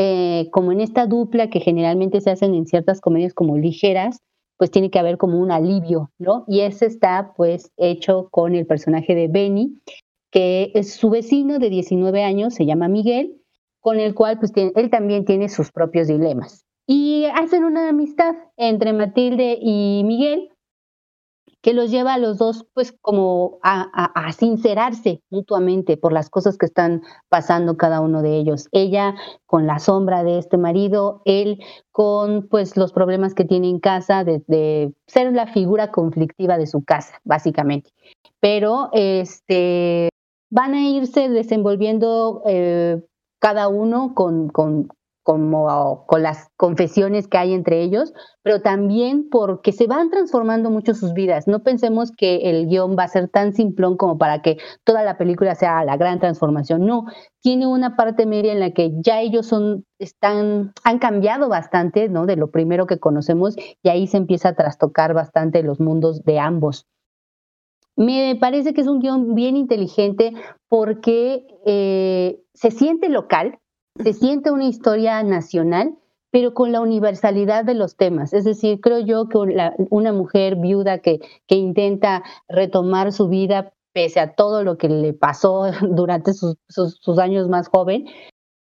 eh, como en esta dupla que generalmente se hacen en ciertas comedias como ligeras, pues tiene que haber como un alivio, ¿no? Y ese está pues hecho con el personaje de Benny, que es su vecino de 19 años, se llama Miguel, con el cual pues él también tiene sus propios dilemas. Y hacen una amistad entre Matilde y Miguel, que los lleva a los dos pues como a, sincerarse mutuamente por las cosas que están pasando cada uno de ellos. Ella con la sombra de este marido, él con pues los problemas que tiene en casa de, ser la figura conflictiva de su casa, básicamente. Pero este van a irse desenvolviendo eh, cada uno con, con, como con las confesiones que hay entre ellos, pero también porque se van transformando mucho sus vidas. No pensemos que el guion va a ser tan simplón como para que toda la película sea la gran transformación. No, tiene una parte media en la que ya ellos son, están, han cambiado bastante, ¿no? De lo primero que conocemos y ahí se empieza a trastocar bastante los mundos de ambos. Me parece que es un guion bien inteligente porque eh, se siente local, se siente una historia nacional, pero con la universalidad de los temas. Es decir, creo yo que una mujer viuda que, que intenta retomar su vida pese a todo lo que le pasó durante sus, sus años más joven,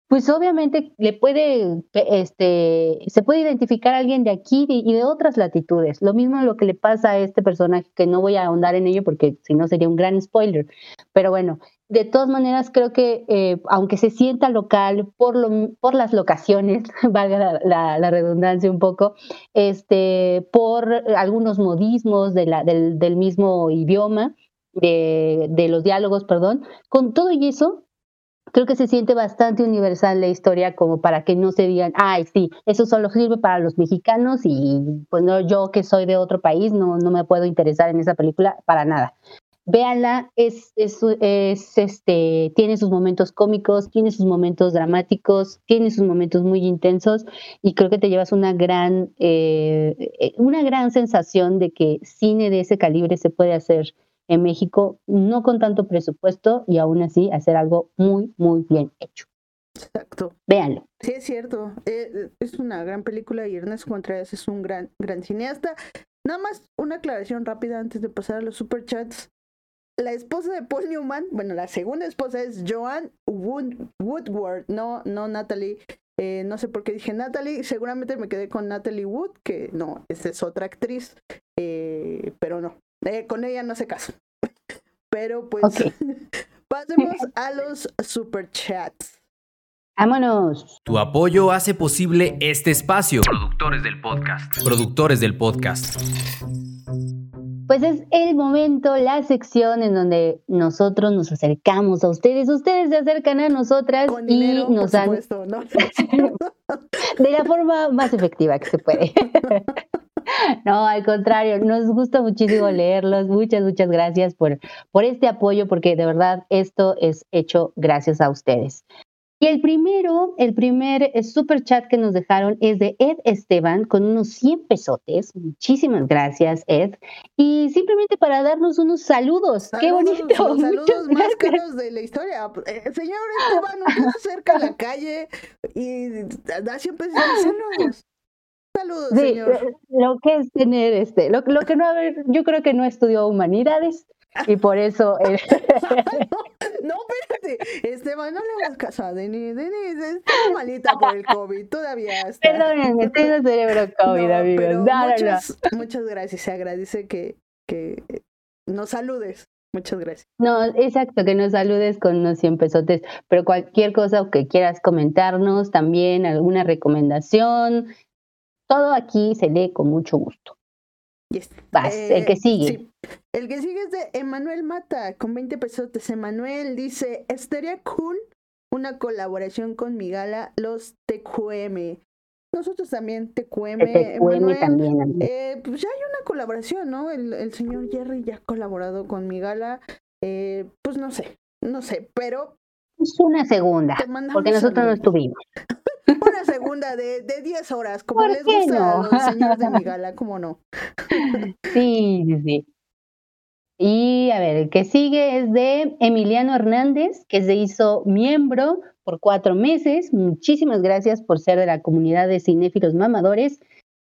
pues obviamente le puede, este, se puede identificar a alguien de aquí y de otras latitudes. Lo mismo lo que le pasa a este personaje, que no voy a ahondar en ello porque si no sería un gran spoiler. Pero bueno, de todas maneras creo que eh, aunque se sienta local por, lo, por las locaciones, valga la, redundancia un poco, este, por algunos modismos de la, del, del mismo idioma, de, de los diálogos, perdón, con todo y eso creo que se siente bastante universal la historia como para que no se digan, ay, sí, eso solo sirve para los mexicanos y pues no, yo que soy de otro país no, no me puedo interesar en esa película para nada. Véanla, es, es, es, este, tiene sus momentos cómicos, tiene sus momentos dramáticos, tiene sus momentos muy intensos y creo que te llevas una gran, eh, una gran sensación de que cine de ese calibre se puede hacer en México, no con tanto presupuesto y aún así hacer algo muy, muy bien hecho. Exacto. Véanlo. Sí, es cierto. Eh, es una gran película y Ernest Contreras es un gran, gran cineasta. Nada más una aclaración rápida antes de pasar a los superchats. La esposa de Paul Newman, bueno, la segunda esposa es Joan Woodward, no, no Natalie. Eh, no sé por qué dije Natalie, seguramente me quedé con Natalie Wood, que no, esa es otra actriz, eh, pero no, eh, con ella no se caso. Pero pues pasemos a los superchats. Vámonos. Tu apoyo hace posible este espacio. Productores del podcast. Productores del podcast. Pues es el momento, la sección en donde nosotros nos acercamos a ustedes, ustedes se acercan a nosotras y nos dan de la forma más efectiva que se puede. No, al contrario, nos gusta muchísimo leerlos. Muchas, muchas gracias por, por este apoyo, porque de verdad esto es hecho gracias a ustedes. Y el primero, el primer eh, super chat que nos dejaron es de Ed Esteban con unos 100 pesotes. Muchísimas gracias, Ed. Y simplemente para darnos unos saludos. Qué bonito. Los saludos más caros de la historia. Eh, señor Esteban, nos acerca a la calle y da 100 pesos saludos. Saludos, Sí, señor. eh, lo que es tener este, lo, lo que no haber, yo creo que no estudió humanidades y por eso eh, No, espérate. Esteban, no le hagas caso a Denis. Denis está malita por el COVID. Todavía está. perdónenme, tengo cerebro COVID, No, amigos. pero No, no, no. muchas, muchas gracias. Se agradece que, que nos saludes. Muchas gracias. No, exacto, que nos saludes con unos 100 pesotes, pero cualquier cosa que quieras comentarnos, también alguna recomendación, todo aquí se lee con mucho gusto. Yes. Vas, el que sigue. sí. El que sigue es de Emanuel Mata, con 20 pesotes. Emanuel dice, estaría cool una colaboración con mi gala, los TQM. Nosotros también, TQM. Emanuel, también. Eh, pues ya hay una colaboración, ¿no? El, el señor Jerry ya ha colaborado con mi gala. Eh, pues no sé, no sé, pero Es una segunda, porque nosotros no estuvimos. Una segunda de, de 10 horas, como ¿Por les gusta no? a los señores de mi gala, ¿cómo no? Sí, sí, sí. Y a ver, el que sigue es de Emiliano Hernández, que se hizo miembro por cuatro meses. Muchísimas gracias por ser de la comunidad de cinéfilos mamadores.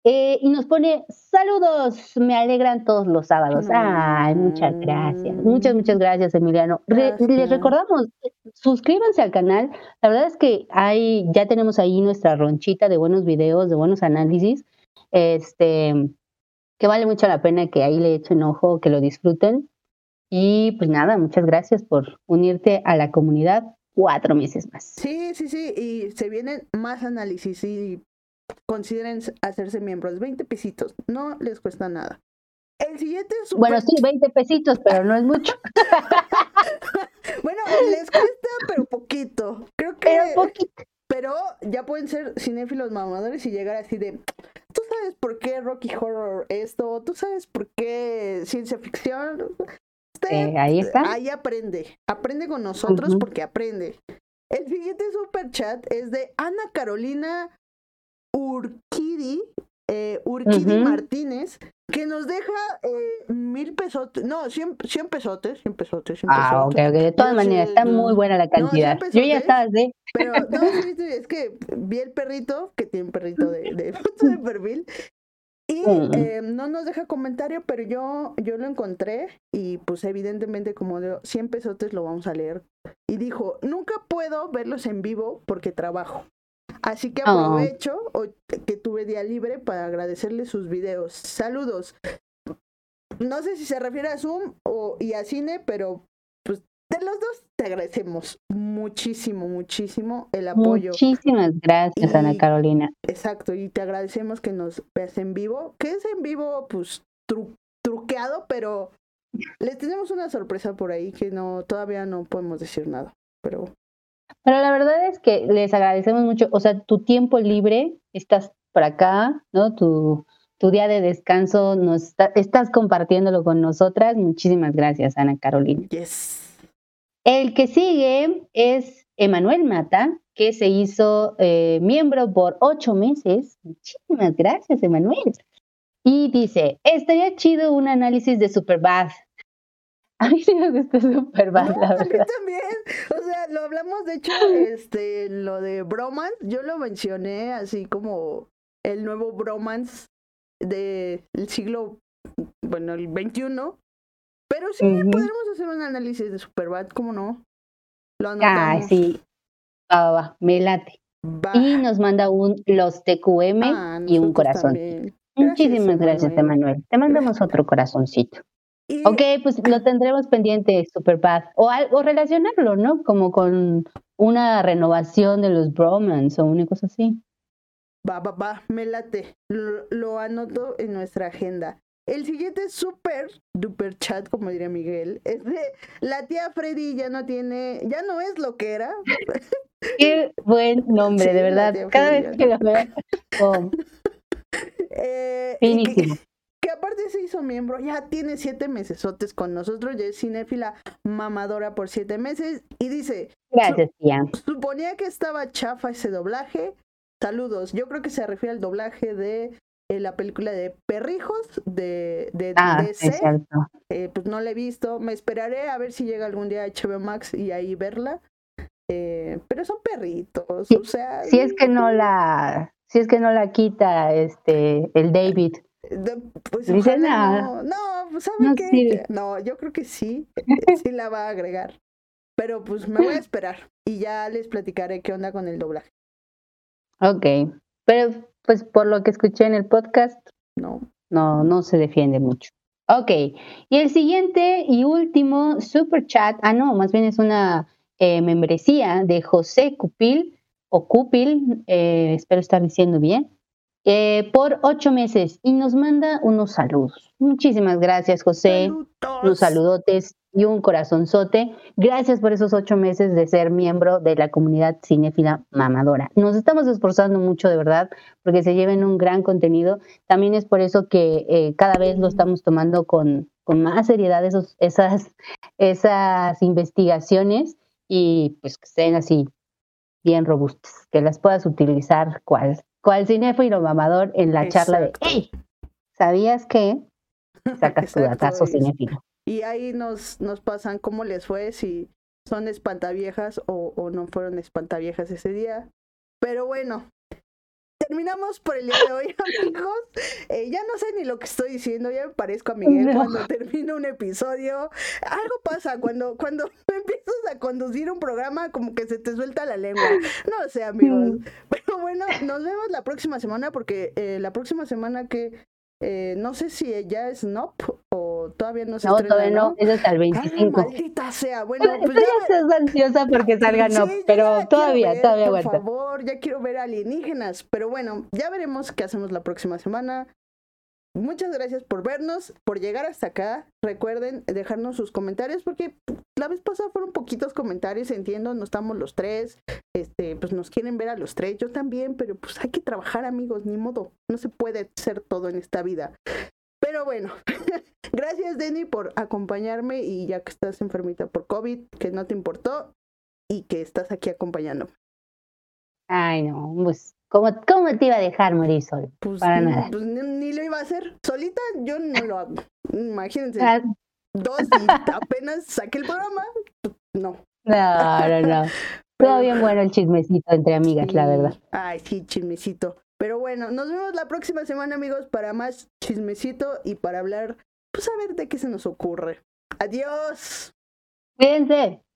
Eh, y nos pone saludos, me alegran todos los sábados. Ay, muchas gracias. Muchas, muchas gracias, Emiliano. Re- Gracias. les recordamos, suscríbanse al canal. La verdad es que hay, ya tenemos ahí nuestra ronchita de buenos videos, de buenos análisis. Este, que vale mucho la pena que ahí le echen ojo, que lo disfruten. Y pues nada, muchas gracias por unirte a la comunidad cuatro meses más. Sí, sí, sí, y se vienen más análisis y consideren hacerse miembros. 20 pesitos, no les cuesta nada. El siguiente es super- Bueno, sí, 20 pesitos, pero no es mucho. Bueno, les cuesta, pero poquito. Creo que... Pero poquito. Pero ya pueden ser cinéfilos mamadores y llegar así de, ¿tú sabes por qué Rocky Horror esto? ¿Tú sabes por qué ciencia ficción? Usted Eh, ahí está. ahí aprende, aprende con nosotros porque aprende. El siguiente super chat es de Ana Carolina Urquidi, eh, Urquidi. Martínez, que nos deja eh, mil pesotes, no, cien, cien pesotes, cien pesotes, cien Ah, ok, pesotes. ok. De todas maneras, está muy buena la No, cantidad. Yo ya estaba de. Pero no, es que vi el perrito, que tiene un perrito de, de foto de perfil, y Mm. eh, no nos deja comentario, pero yo, yo lo encontré y pues evidentemente como de 100 pesotes lo vamos a leer. Y dijo, nunca puedo verlos en vivo porque trabajo. Así que Oh. aprovecho que tuve día libre para agradecerle sus videos. Saludos. No sé si se refiere a Zoom o, y a cine, pero pues de los dos te agradecemos muchísimo, muchísimo el apoyo. Muchísimas gracias, Ana Carolina. Exacto, y te agradecemos que nos veas en vivo, que es en vivo pues tru- truqueado, pero les tenemos una sorpresa por ahí que no todavía no podemos decir nada, pero Pero la verdad es que les agradecemos mucho. O sea, tu tiempo libre, estás por acá, ¿no? Tu, tu día de descanso, nos está- estás compartiéndolo con nosotras. Muchísimas gracias, Ana Carolina. yes. El que sigue es Emanuel Mata, que se hizo eh, miembro por ocho meses. Muchísimas gracias, Emanuel. Y dice, estaría chido un análisis de Superbad. A mí sí me gusta Superbad, No, la a mí verdad. también. O sea, lo hablamos, de hecho, este, lo de bromance, yo lo mencioné así como el nuevo bromance del siglo, bueno, el 21. Pero sí, Ujú. podremos hacer un análisis de Superbad, ¿cómo no? Lo anotamos. sí. Va, va, va, me late. Va. Y nos manda un los TQM Ah, y un corazón. Muchísimas gracias. Emanuel. Te mandamos otro corazoncito. Y Ok, pues lo tendremos pendiente, Superbad. O algo relacionarlo, ¿no? Como con una renovación de los Bromans o una cosa así. va, va, va, me late. Lo, lo anoto en nuestra agenda. El siguiente super duper chat, como diría Miguel, es de la tía Freddy ya no tiene, ya no es lo que era. Qué buen nombre, Sí, de verdad. Cada vez que lo veo. oh, Eh, que, aparte se hizo miembro, ya tiene siete mesesotes con nosotros, ya es cinéfila mamadora por siete meses. Y dice, Gracias, tía. suponía que estaba chafa ese doblaje. Saludos. Yo creo que se refiere al doblaje de eh, la película de Perrijos de, de Ah, DC. Eh, pues no la he visto. Me esperaré a ver si llega algún día a HBO Max y ahí verla. Eh, pero son perritos, Sí, o sea. Si es que no la, Si es que no la quita este el David. Pues Dice nada. no, no, pues ¿sabe No qué? sirve. No, yo creo que sí, eh, sí la va a agregar. Pero pues me voy a esperar y ya les platicaré qué onda con el doblaje. Ok. Pero pues por lo que escuché en el podcast, No, no, no se defiende mucho. Ok. Y el siguiente y último super chat, ah, no, más bien es una eh, membresía de José Cupil o Cupil, eh, espero estar diciendo bien, eh, por ocho meses y nos manda unos saludos. Muchísimas gracias, José. Saludos. unos saludotes y un corazonzote. Gracias por esos ocho meses de ser miembro de la comunidad cinéfila mamadora. Nos estamos esforzando mucho, de verdad, porque se lleven un gran contenido. También es por eso que eh, cada vez lo estamos tomando con, con más seriedad esos, esas, esas investigaciones y pues que estén así bien robustas, que las puedas utilizar cual, cual cinéfilo mamador en la charla de, hey, ¿sabías que? Sacas tu datazo y- cinéfilo. Y ahí nos, nos pasan cómo les fue, si son espantaviejas o, o no fueron espantaviejas ese día. Pero bueno, terminamos por el día de hoy, amigos. Eh, ya no sé ni lo que estoy diciendo, ya me parezco a Miguel No. cuando termino un episodio. Algo pasa cuando, cuando empiezas a conducir un programa, como que se te suelta la lengua. No sé, amigos. Pero bueno, nos vemos la próxima semana porque eh, la próxima semana que eh, no sé si ya es NOP o todavía no se No, estrena, todavía no, es hasta el Ay, 25. maldita sea. Bueno, pues ya estás ansiosa porque salga no, Sí, pero todavía, ver, todavía por aguanta. favor, ya quiero ver alienígenas. Pero bueno, ya veremos qué hacemos la próxima semana. Muchas gracias por vernos, por llegar hasta acá. Recuerden dejarnos sus comentarios porque la vez pasada fueron poquitos comentarios, entiendo, no estamos los tres, este, pues nos quieren ver a los tres, yo también, pero pues hay que trabajar amigos, ni modo, no se puede ser todo en esta vida. Pero bueno, gracias Denny por acompañarme y ya que estás enfermita por COVID, que no te importó y que estás aquí acompañándome. Ay, no, pues, ¿cómo, ¿cómo te iba a dejar morir solo? Pues, Para nada. pues, ni, ni lo iba a hacer. Solita yo no lo hago. Imagínense, Ah, dos y apenas saqué el programa. No. No, no, no. Todo bien bueno el chismecito entre amigas, la verdad. Ay, sí, chismecito. Pero bueno, nos vemos la próxima semana, amigos, para más chismecito y para hablar, pues a ver de qué se nos ocurre. Adiós. Cuídense.